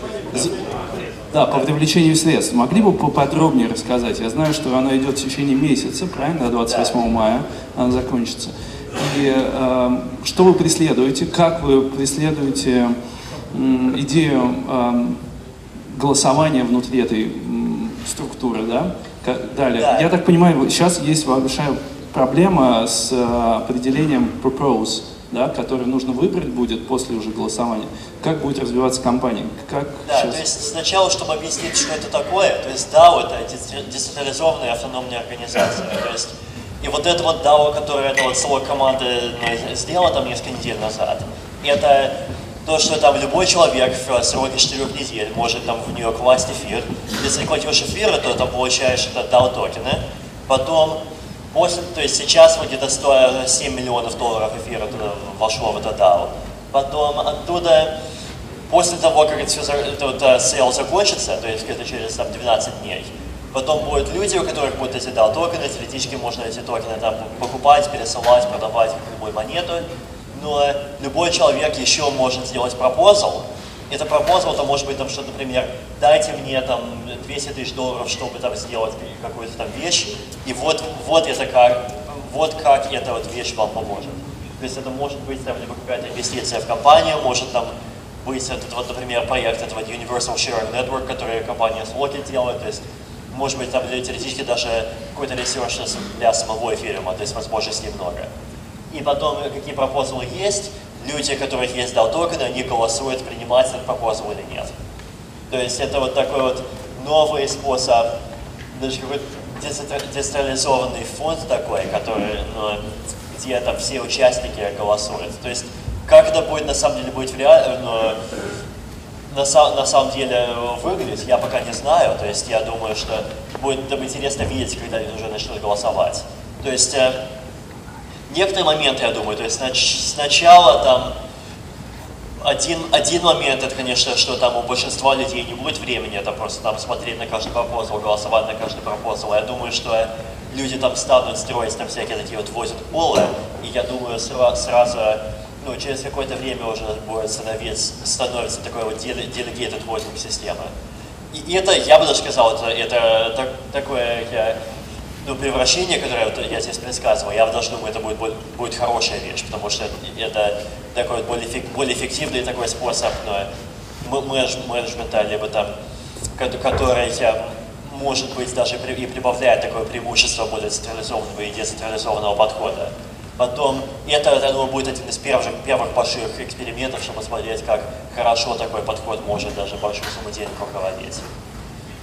Да, по привлечению средств. Могли бы поподробнее рассказать? Я знаю, что она идет в течение месяца, правильно, до 28 да. мая она закончится. И э, что вы преследуете, как вы преследуете э, идею э, голосования внутри этой структуры, да? Далее. Да. Я так понимаю, сейчас есть большая проблема с э, определением propose, да, который нужно выбрать будет после уже голосования. Как будет развиваться компания? Как да, сейчас... то есть сначала, чтобы объяснить, что это такое, то есть DAO это децентрализованная автономная организация. То есть, и вот это вот DAO, которое это вот целая команда ну, сделала там несколько недель назад, это то, что там любой человек в сроке 4 недель может там в нее класть эфир. Если кладешь эфир, то там получаешь это DAO токены. Потом, после, то есть сейчас вот где-то 107 миллионов долларов эфира туда вошло в это DAO. Потом оттуда, после того, как это все, этот sale закончится, то есть где-то через там, 12 дней, Потом будут люди, у которых будут эти DAO токены, теоретически можно эти токены там покупать, пересылать, продавать любую монету но любой человек еще может сделать пропозал. Это пропозал, это может быть там что-то, например, дайте мне там 200 тысяч долларов, чтобы там сделать какую-то там вещь, и вот, вот это как, вот как эта вот вещь вам поможет. То есть это может быть там либо какая-то инвестиция в компанию, может там быть этот вот, например, проект этого Universal Sharing Network, который компания Slocket делает, то есть может быть там теоретически даже какой-то ресурс для самого эфириума, то есть возможностей много и потом какие пропозалы есть, люди, у которых есть DAO токены, они голосуют, принимать этот пропозал или нет. То есть это вот такой вот новый способ, даже какой-то децентрализованный фонд такой, который, ну, где там все участники голосуют. То есть как это будет на самом деле будет в реале, ну, на, на самом деле выглядит, я пока не знаю. То есть я думаю, что будет там интересно видеть, когда они уже начнут голосовать. То есть э, некоторые моменты, я думаю, то есть нач- сначала там один, один момент, это, конечно, что там у большинства людей не будет времени, это просто там смотреть на каждый пропозал, голосовать на каждый пропозал. Я думаю, что люди там станут строить там всякие такие вот возят полы, и я думаю, сра- сразу, ну, через какое-то время уже будет становиться, становится такой вот dele- delegated voting система. И и это, я бы даже сказал, это, это так- такое я, ну, превращение, которое вот я здесь предсказывал, я даже думаю, это будет, будет хорошая вещь, потому что это такой более, более эффективный такой способ ну, менеджмента, либо там, ко- который может быть даже и прибавляет такое преимущество более централизованного и децентрализованного подхода. Потом, это, я думаю, будет один из первых, первых больших экспериментов, чтобы посмотреть, как хорошо такой подход может даже большую сумму денег руководить.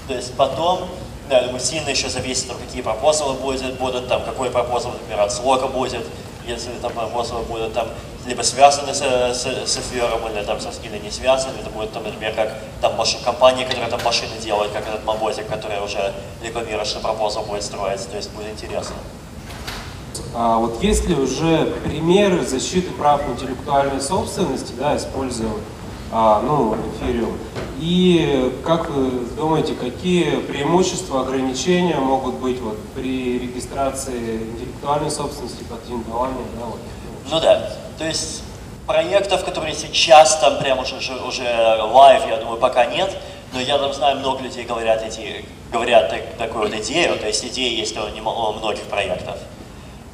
То есть потом, да, я думаю, сильно еще зависит, там, какие пропозалы будут, будут там, какой пропозал, например, от слока будет, если там пропозалы будут там либо связаны с, с, с эфиром, или там со или не связаны, это будет, там, например, как там машин, компании, которые там машины делают, как этот Маботик, который уже рекламирует, что пропозал будет строить, то есть будет интересно. А вот есть ли уже примеры защиты прав интеллектуальной собственности, да, используя а, ну, эфириум? И как вы думаете, какие преимущества, ограничения могут быть вот, при регистрации интеллектуальной собственности патентования? Да, вот, Ну да, то есть проектов, которые сейчас там прям уже, уже, live, я думаю, пока нет, но я там знаю, много людей говорят, эти, говорят так- такую вот идею, то есть идеи есть у у многих проектов.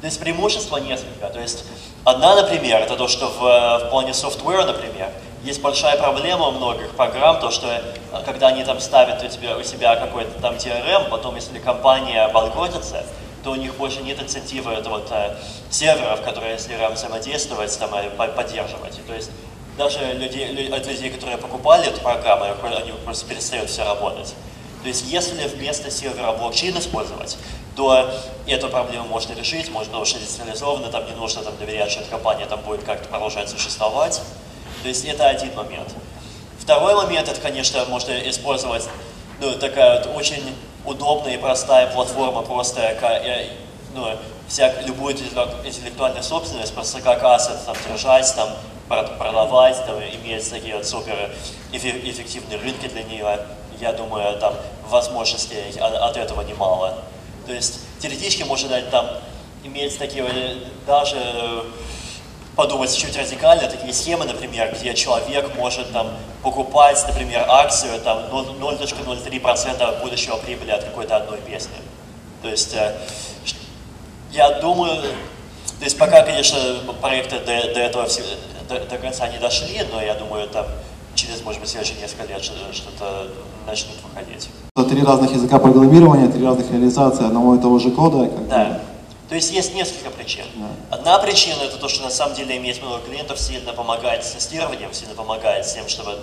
То есть преимущества несколько. То есть одна, например, это то, что в, в плане software а, например, есть большая проблема у многих программ, то, что э, когда они там ставят у, тебя, у себя какой-то там CRM, потом если компания банкротится, то у них больше нет incentive а это вот, э, серверов, которые с CRM взаимодействовать, там, э, по- поддерживать. И то есть даже людей, лю- от людей, которые покупали эту программу, они просто перестают все работать. То есть если вместо сервера блокчейн использовать, то эту проблему можно решить, можно уже децентрализованно, там не нужно там, доверять, что эта компания там будет как-то продолжать существовать. То есть это один момент. Второй момент, это, конечно, можно использовать ну, такая вот очень удобная и простая платформа, просто как, э, ну, всяк, любую интеллек- интеллектуальную собственность, просто как ассет там, держать, там, прод- продавать, там, иметь такие вот супер эффе- эффективные рынки для нее. Я думаю, там возможностей от, от этого немало. То есть теоретически можно дать там иметь такие э, даже э, подумать чуть радикально, такие схемы, например, где человек может там покупать, например, акцию там 0.03% будущего прибыли от какой-то одной песни. То есть э, я думаю, то есть пока, конечно, проекты до, до этого все- до, до конца не дошли, но я думаю, там через, может быть, следующие несколько лет что- что-то начнут выходить. Три разных языка программирования, три разных реализации одного и того же кода. как бы. Да. То есть есть несколько причин. Одна причина это то, что на самом деле иметь много клиентов сильно помогает с тестированием, сильно помогает с тем, чтобы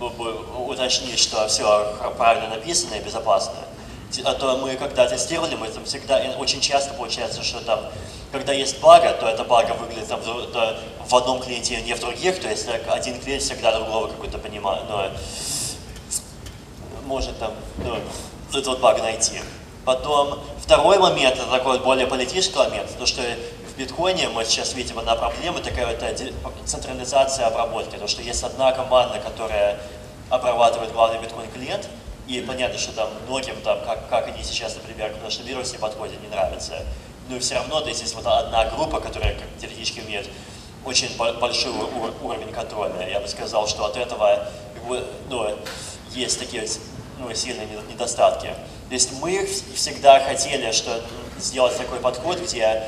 б- уточнить, что все правильно написано и безопасно. А то мы когда тестировали, мы там всегда, очень часто получается, что там, когда есть бага, то эта бага выглядит там, в- одном клиенте, а не в других, то есть один клиент всегда другого какой-то понимает, но может там ну, этот баг найти. Потом второй момент, это такой более политический момент, то что в биткоине мы сейчас видим одна проблема, такая вот централизация обработки, то что есть одна команда, которая обрабатывает главный биткоин-клиент, и понятно, что там многим, там, как, как они сейчас, например, к нашей вирусе подходят, не нравится. Но все равно то есть, есть вот одна группа, которая как теоретически имеет очень бо- большой ур- уровень контроля. Я бы сказал, что от этого ну, есть такие ну, сильные недо- недостатки. То есть мы вс- всегда хотели что, м, сделать такой подход, где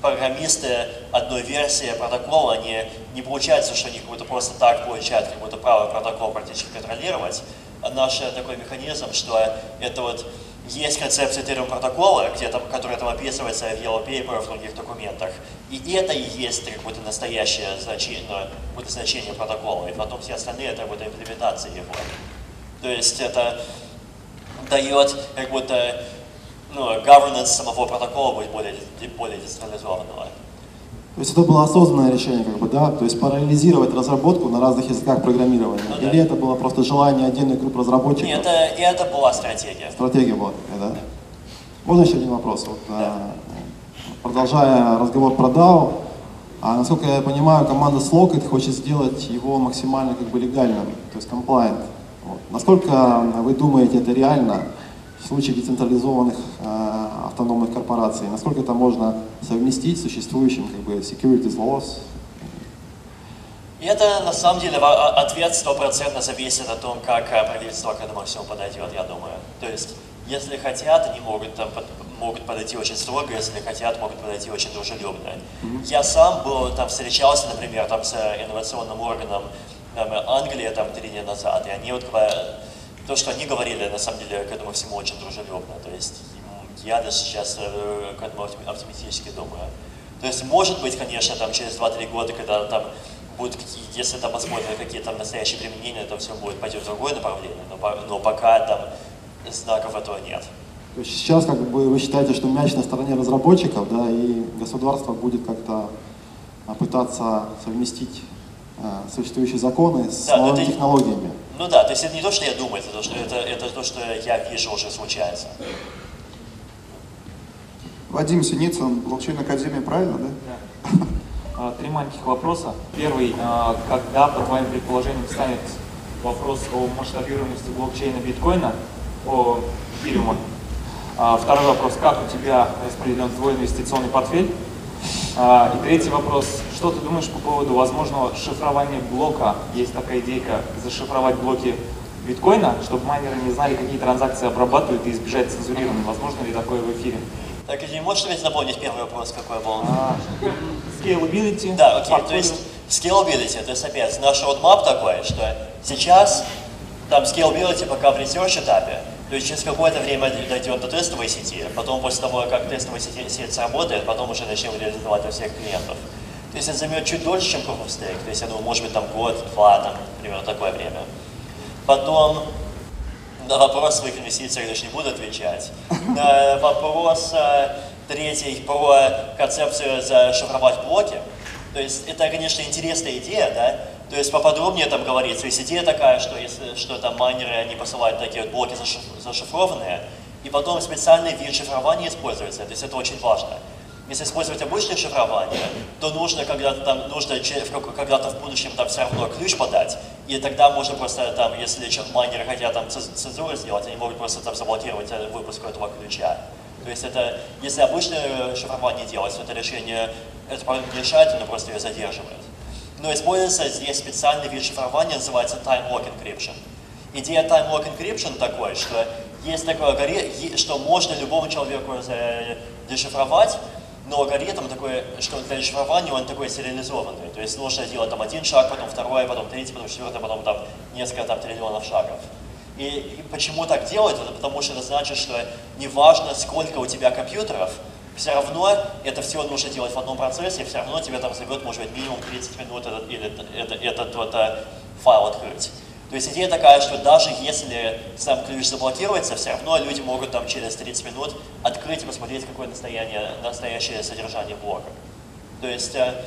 программисты одной версии протокола, они не получается, что они как будто просто так получают как будто право протокол практически контролировать. А наш э, такой механизм, что это вот есть концепция Ethereum протокола, где там, которая там описывается в Yellow Paper, в других документах. И это и есть как будто настоящее значение, ну, будто значение протокола. И потом все остальные это будто имплементация его. То есть это дает как будто ну, governance самого протокола будет более, более децентрализованного. То есть это было осознанное решение, как бы, да? То есть параллелизировать разработку на разных языках программирования. Ну, да. Или это было просто желание отдельных групп разработчиков? И это, это была стратегия. Стратегия была такая, да? Можно еще один вопрос? Вот, а, продолжая разговор про DAO, а, насколько я понимаю, команда Slockit хочет сделать его максимально как бы легальным, то есть compliant. Насколько вы думаете, это реально в случае децентрализованных э, автономных корпораций? Насколько это можно совместить с существующим как бы securities laws? Это на самом деле ответ стопроцентно зависит от том, как э, правительство к этому всему подойдет, я думаю. То есть, если хотят, они могут, там, под- могут подойти очень строго, если хотят, могут подойти очень дружелюбно. Я сам был, там, встречался, например, там, с э, инновационным органом там, Англии там, три дня назад, и они вот то, что они говорили, на самом деле, к этому всему очень дружелюбно. То есть, я даже сейчас э, к этому оптим- оптимистически думаю. То есть, может быть, конечно, там через 2-3 года, когда там будут если там посмотрят какие там настоящие применения, то все будет пойдет в другое направление, но, но пока там знаков этого нет. То есть сейчас как бы вы считаете, что мяч на стороне разработчиков, да, и государство будет как-то а, пытаться совместить существующие законы с Да, но новыми это- технологиями? Ну да, то есть это не то, что я думаю, это то, что, это, это то, что я вижу уже случается. Вадим Синицын, блокчейн Академия, правильно, да? А, Три маленьких вопроса. Первый, а, когда, по твоим предположениям, станет вопрос о масштабируемости блокчейна биткоина, о эфириума? А, Второй вопрос, как у тебя распределен твой инвестиционный портфель? А, И третий вопрос, что ты думаешь по поводу возможного шифрования блока? Есть такая идейка зашифровать блоки биткоина, чтобы майнеры не знали, какие транзакции обрабатывают и избежать цензурирования. Возможно ли такое в эфире? Так, или можешь опять напомнить первый вопрос, какой был? А, Scalability. Да, окей, то есть scalability, то есть опять наш roadmap такой, что сейчас там scalability пока в research этапе, то есть через какое-то время дойдет до тестовой сети, потом после того, как тестовая сеть, сеть сработает, потом уже начнем реализовать у всех клиентов. То есть это займет чуть дольше, чем Proof of Stake, то есть я думаю, может быть там год, два, там, примерно такое время. Потом на вопрос своих инвестиций я даже не буду отвечать. На вопрос э, третий про концепцию зашифровать блоки. То есть это, конечно, интересная идея, да? То есть поподробнее там говорится. Есть идея такая, что если что там майнеры, они посылают такие вот блоки зашиф- зашифрованные, и потом специальный вид шифрования используется. То есть это очень важно. Если использовать обычное шифрование, то нужно когда-то там, нужно когда-то в будущем там все равно ключ подать, и тогда можно просто там, если майнеры хотят там цензуру сделать, они могут просто там заблокировать э, выпуск этого ключа. То есть это, если обычное шифрование делать, то это решение, это проблема решает, оно просто ее задерживает. Но используется здесь специальный вид шифрования, называется time lock encryption. Идея time lock encryption такой, что есть такой алгоритм, что можно любому человеку за- дешифровать, но алгоритм такой, что для дешифрования он такой сериализованный. То есть нужно делать там один шаг, потом второй, потом третий, потом четвертый, потом там несколько там триллионов шагов. И, и почему так делают? Это потому что это значит, что неважно, сколько у тебя компьютеров, все равно это все нужно делать в одном процессе, все равно тебе там займет, может быть, минимум 30 минут этот, или это, этот вот, э, файл открыть. То есть идея такая, что даже если сам ключ заблокируется, все равно люди могут там через 30 минут открыть и посмотреть, какое настояние, настоящее содержание блока. То есть, э,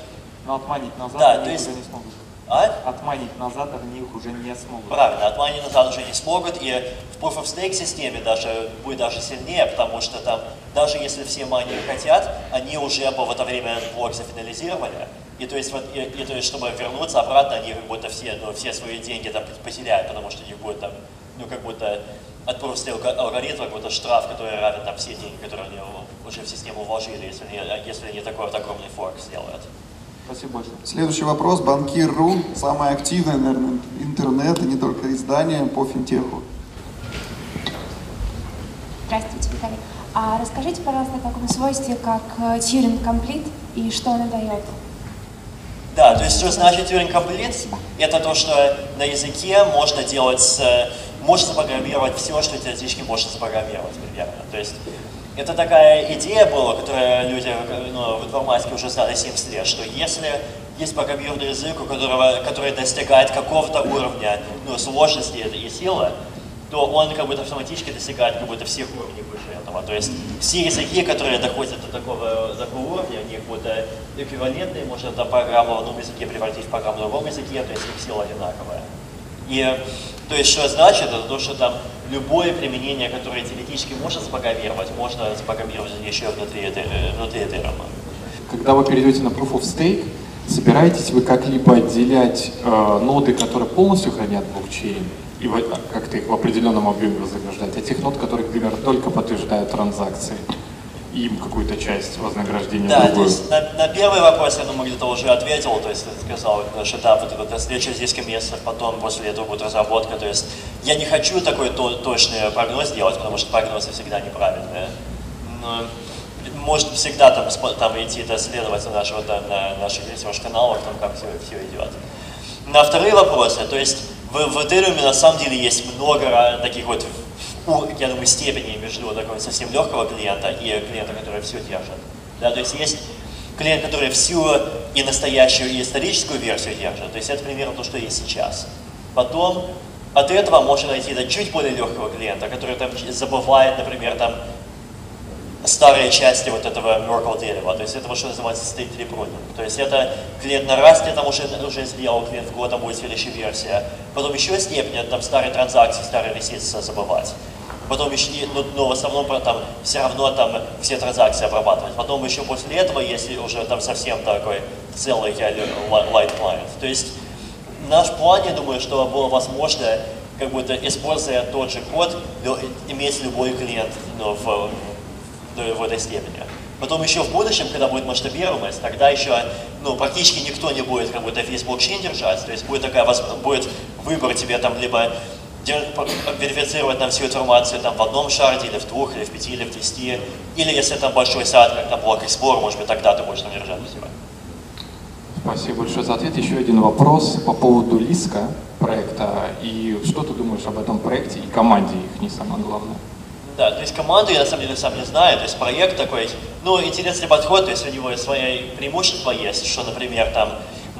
Но отманить назад Да, то есть- не смогут. А? Отманить назад они их уже не смогут. Правильно, отманить назад уже не смогут, и в Proof of Stake системе даже будет даже сильнее, потому что там, даже если все майнеры хотят, они уже бы в это время этот блок зафинализировали, и то есть, вот, и, и то есть чтобы вернуться обратно, они как будто все, ну, все свои деньги там потеряют, потому что у них будет там, ну, как будто от Proof of Stake алгоритма какой-то штраф, который равен там все деньги, которые они уже в систему вложили, если они, если они такой вот огромный форк сделают. Спасибо большое. Следующий вопрос. Банкир.ру. Самое активное, наверное, интернет, и не только издание по финтеху. Здравствуйте, Виталий. А расскажите, пожалуйста, о таком свойстве, как э, Turing Complete и что оно дает? Да, то есть что значит Turing Complete? Это то, что на языке можно делать, с- можно запрограммировать все, что теоретически можно запрограммировать примерно. То есть это такая идея была, которую люди ну, в информатике уже знали 70 лет, что если есть программированный язык, у которого, который достигает какого-то уровня ну, сложности и силы, то он как будто автоматически достигает как будто всех уровней выше этого. То есть все языки, которые доходят до такого, такого уровня, они как будто эквивалентные, можно эту программу в одном языке превратить в программу в другом языке, то есть их сила одинаковая. И то есть что значит, это то, что там любое применение, которое теоретически можно запрограммировать, можно запрограммировать еще внутри, этой, внутри Ethereum. Когда вы перейдете на Proof of Stake, собираетесь вы как-либо отделять э, ноды, которые полностью хранят блокчейн, и как-то их в определенном объеме вознаграждать, а тех нод, которые, например, только подтверждают транзакции? Им какую-то часть вознаграждения Да, другую. то есть на, на первый вопрос, я думаю, где-то уже ответил, то есть сказал, что да, вот, встреча через несколько месяцев, потом после этого будет разработка, то есть я не хочу такой то, точный прогноз делать, потому что прогнозы всегда неправильные. Но может всегда там, там идти доследовать на нашего, там, на наших каналах, там как все, все идет. На вторые вопросы, то есть в, в Ethereum на самом деле есть много таких вот я думаю, степени между такого совсем легкого клиента и клиента, который все держит. Да, то есть есть клиент, который всю и настоящую, и историческую версию держит. То есть это примерно то, что есть сейчас. Потом от этого можно найти до чуть более легкого клиента, который там забывает, например, там старые части вот этого Merkle дерева. То есть это что называется state repruning. То есть это клиент на расте там уже, уже сделал, клиент в год там будет следующая версия. Потом еще степень, там старые транзакции, старые ресурсы забывать потом еще, но, но в основном там все равно там все транзакции обрабатывать. Потом еще после этого, если уже там совсем такой целый light client. То есть наш план, я думаю, что было возможно, как будто используя тот же код, иметь любой клиент ну, в, в этой степени. Потом еще в будущем, когда будет масштабируемость, тогда еще ну, практически никто не будет как будто весь блокчейн держать. То есть будет такая будет выбор тебе там либо верифицировать нам всю информацию там, в одном шарде, или в двух, или в пяти, или в десяти. Или если там большой сад, как там блок Explorer, может быть, тогда ты будешь там держать себя. Спасибо большое за ответ. Еще один вопрос по поводу Лиска проекта. И что ты думаешь об этом проекте и команде их, не самое главное? Да, то есть команду я на самом деле сам не знаю, то есть проект такой, ну, интересный подход, то есть у него свои преимущества есть, что, например, там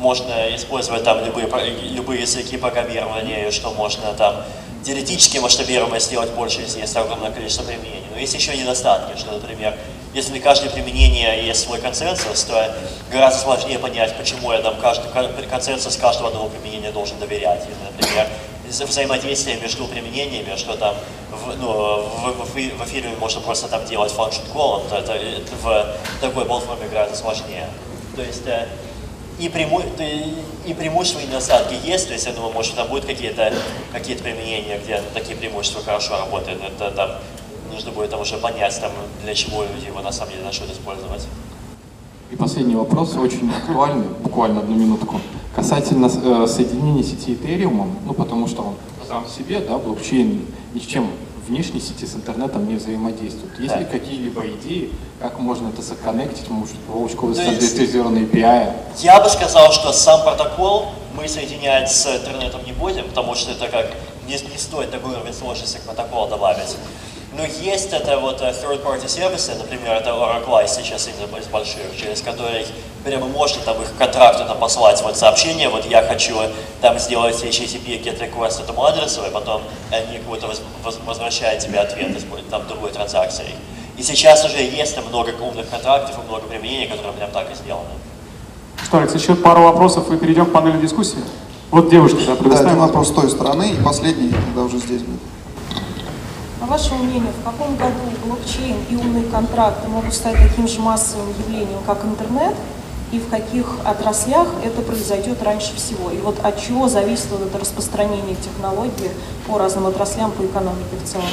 можно использовать там любые, любые языки программирования, что можно там теоретически масштабируемо сделать больше, если есть огромное количество применений. Но есть еще недостатки, что, например, если для каждого применения есть свой консенсус, то гораздо сложнее понять, почему я там каждый консенсус каждого одного применения должен доверять. Или, например, взаимодействие между применениями, что там в, ну, в, в, в эфире можно просто там делать function call, то это, это в такой болтформе гораздо сложнее. То есть э, и, прему, и преимущества, и недостатки есть, то есть я думаю, может там будут какие-то какие применения, где такие преимущества хорошо работают, это там нужно будет там уже понять, там, для чего люди его на самом деле начнут использовать. И последний вопрос, очень актуальный, буквально одну минутку, касательно э, соединения сети Ethereum, ну потому что он сам себе, да, блокчейн ни с чем внешней сети с интернетом не взаимодействуют. Есть да. ли какие-либо идеи, как можно это законнектить, может, Вовочка, вы стандартизированные API? Я бы сказал, что сам протокол мы соединять с интернетом не будем, потому что это как не, не стоит такой уровень сложности к протоколу добавить. Но есть это вот э, third-party сервисы, например, это Oracle сейчас один из больших, через который прямо можно там их контракту там послать вот сообщение, вот я хочу там сделать HTTP get request этому адресу, и потом они как будто возвращают тебе ответ там другой транзакцией. И сейчас уже есть там много умных контрактов и много применений, которые прям так и сделаны. Что, Алекс, еще пару вопросов и перейдем к панели дискуссии. Вот девушка, да, предоставим. Да, один вопрос с той стороны, и последний, когда уже здесь будет. По вашему мнению, в каком году блокчейн и умные контракты могут стать таким же массовым явлением, как интернет, и в каких отраслях это произойдет раньше всего? И вот от чего зависит вот это распространение технологий по разным отраслям, по экономике в целом?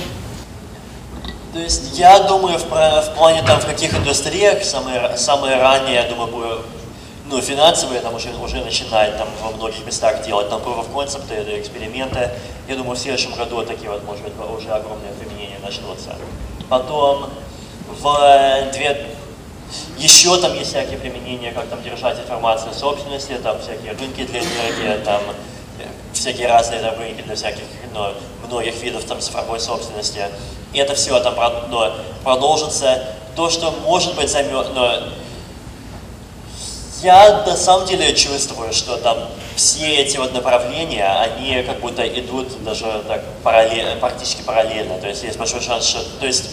То есть я думаю, в, в плане там в каких индустриях самые, самые ранние, я думаю, ну, финансовые там уже, уже начинают там во многих местах делать там proof of concept, это эксперименты. Я думаю, в следующем году такие вот, может быть, уже огромные применения начнутся. Потом в две... Еще там есть всякие применения, как там держать информацию собственности, там всякие рынки для энергии, там всякие разные там, рынки для всяких, ну, многих видов там цифровой собственности. И это все там ну, продолжится. То, что может быть займет, ну, Я на самом деле чувствую, что там все эти вот направления, они как будто идут даже так параллельно, практически параллельно. То есть есть большой шанс, что... То есть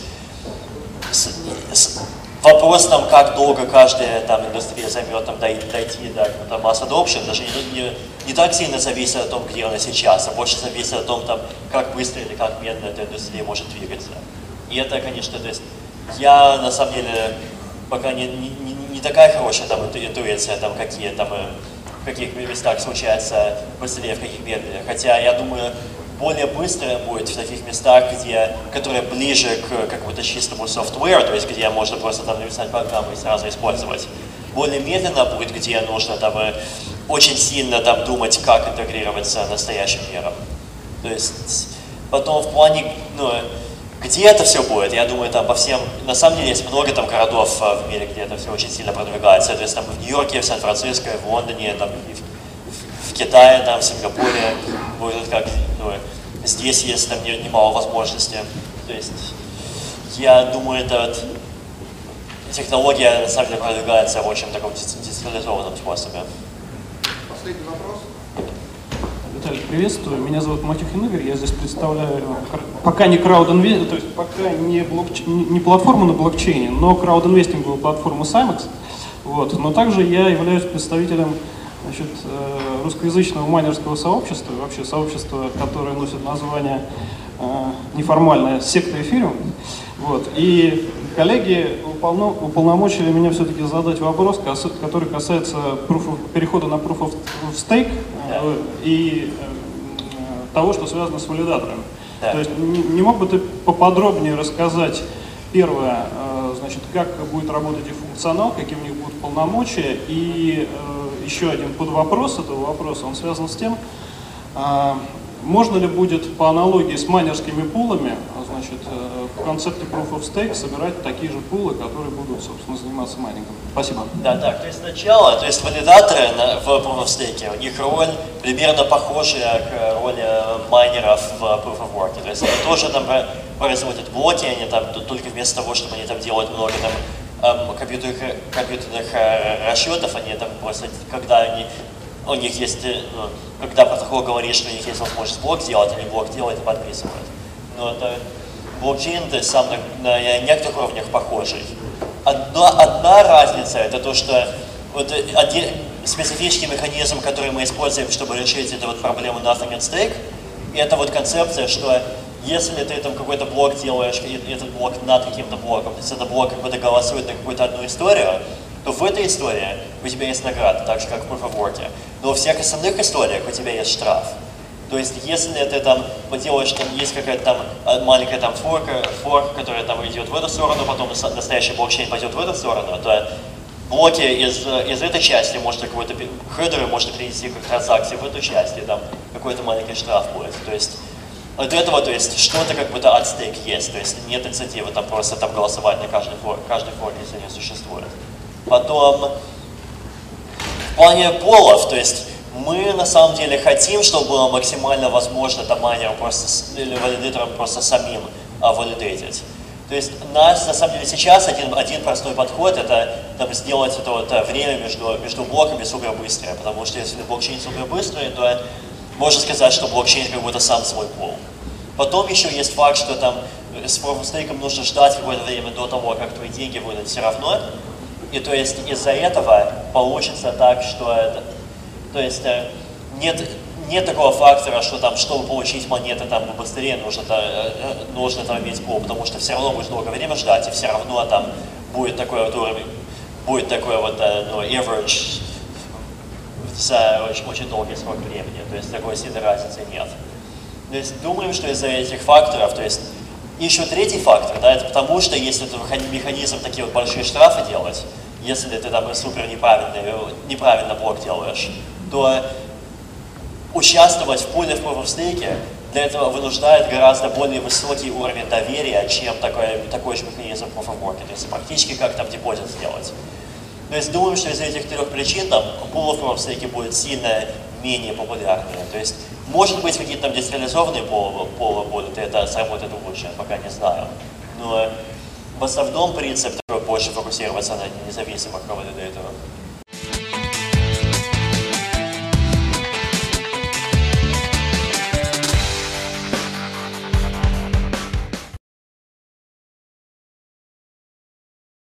вопрос там, как долго каждая там индустрия займет там дойти, до там, масс adoption, даже не, не, не так сильно зависит от том, где она сейчас, а больше зависит от том, там, как быстро или как медленно эта индустрия может двигаться. И это, конечно, то есть я на самом деле пока не, не, не такая хорошая там интуиция, там какие там э, в каких местах случается быстрее, в каких медленнее. Хотя я думаю, более быстрое будет в таких местах, где, которые ближе к какому-то чистому софтверу, то есть где можно просто там написать программу и сразу использовать. Более медленно будет, где нужно там э, очень сильно там думать, как интегрироваться настоящим миром. То есть потом в плане, ну, где это все будет? Я думаю, там по всем... На самом деле есть много там городов а, в мире, где это все очень сильно продвигается. То есть там в Нью-Йорке, в Сан-Франциско, в Лондоне, там, в, в Китае, там, в Сингапуре. Будет как... Ну, здесь есть там немало возможностей. То есть я думаю, это вот, технология на самом деле продвигается в очень таком децентрализованном способе. Последний вопрос. Виталий, приветствую. Меня зовут Матюхин Игорь. Я здесь представляю пока не краудинвестинг, то есть пока не, блокч... не платформу на блокчейне, но краудинвестинговую платформу Simex. Вот. Но также я являюсь представителем значит, э, русскоязычного майнерского сообщества, вообще сообщества, которое носит название э, неформальная секта эфириум. Вот. И коллеги уполномочили меня все-таки задать вопрос, который касается of, перехода на Proof of Stake э, и того, что связано с валидаторами. Да. То есть не, не мог бы ты поподробнее рассказать, первое, значит, как будет работать их функционал, какие у них будут полномочия, и еще один подвопрос этого вопроса, он связан с тем, а, можно ли будет по аналогии с майнерскими пулами, а, значит, э, в концепте Proof of Stake собирать такие же пулы, которые будут, собственно, заниматься майнингом? Спасибо. Да, да, то есть сначала, то есть валидаторы в Proof of Stake, у них роль примерно похожая к роли майнеров в Proof of Work. То есть они тоже там производят блоки, они там только вместо того, чтобы они там делают много там компьютерных, компьютерных э, расчетов, они там просто, когда они, у них есть, э, ну, когда протокол говорит, что у них есть возможность блок сделать, они блок делают и подписывают. Но это блокчейн, то есть сам на, на некоторых уровнях похожий. Одна, одна разница, это то, что вот один специфический механизм, который мы используем, чтобы решить эту вот проблему nothing at stake, это вот концепция, что если ты там какой-то блок делаешь, и этот блок над каким-то блоком, то есть этот блок какой-то голосует на какую-то одну историю, то в этой истории у тебя есть награда, так же как в Proof of Work. Но во всех остальных историях у тебя есть штраф. То есть, если ты там делаешь, там есть какая-то там а, маленькая там форка, форк, которая там идет в эту сторону, потом настоящий блокчейн пойдет в эту сторону, то блоки из, из этой части может какой-то хедеры можно перенести как транзакции в эту часть, и там какой-то маленький штраф будет. То есть вот этого, то есть что-то как будто от стейк есть, то есть нет инициативы там просто там голосовать на каждый фор, каждый фор, если не существует. Потом в плане полов, то есть мы на самом деле хотим, чтобы было максимально возможно там майнером просто или валидатором просто самим а, валидатить. То есть нас на самом деле сейчас один, один простой подход это там, сделать это вот время между, между блоками супер быстрое, потому что если блокчейн супер быстрый, то можно сказать, что блокчейн как будто сам свой пол. Потом еще есть факт, что там с профстейком нужно ждать какое-то время до того, как твои деньги выйдут все равно. И то есть из-за этого получится так, что это, то есть э, нет, нет такого фактора, что там, чтобы получить монеты там быстрее, нужно, э, э, нужно там иметь пол, потому что все равно будет долгое время ждать, и все равно там будет такой вот уровень, будет такой вот ну, average за очень, очень долгий срок времени. То есть такой сильной разницы нет. То есть думаем, что из-за этих факторов, то есть еще третий фактор, да, это потому что если ты механизм такие вот большие штрафы делать, если ты там супер неправильный, неправильно блок делаешь, то участвовать в пуле в Proof of Stake для этого вынуждает гораздо более высокий уровень доверия, чем такой, такой же механизм Proof of Work. То есть практически как там депозит сделать. То есть думаем, что из этих трех причин там пулов все-таки будет сильно менее популярные. То есть может быть какие-то там децентрализованные полы, полы будут, это сработает лучше, пока не знаю. Но в основном принцип такой больше фокусироваться на независимых этого.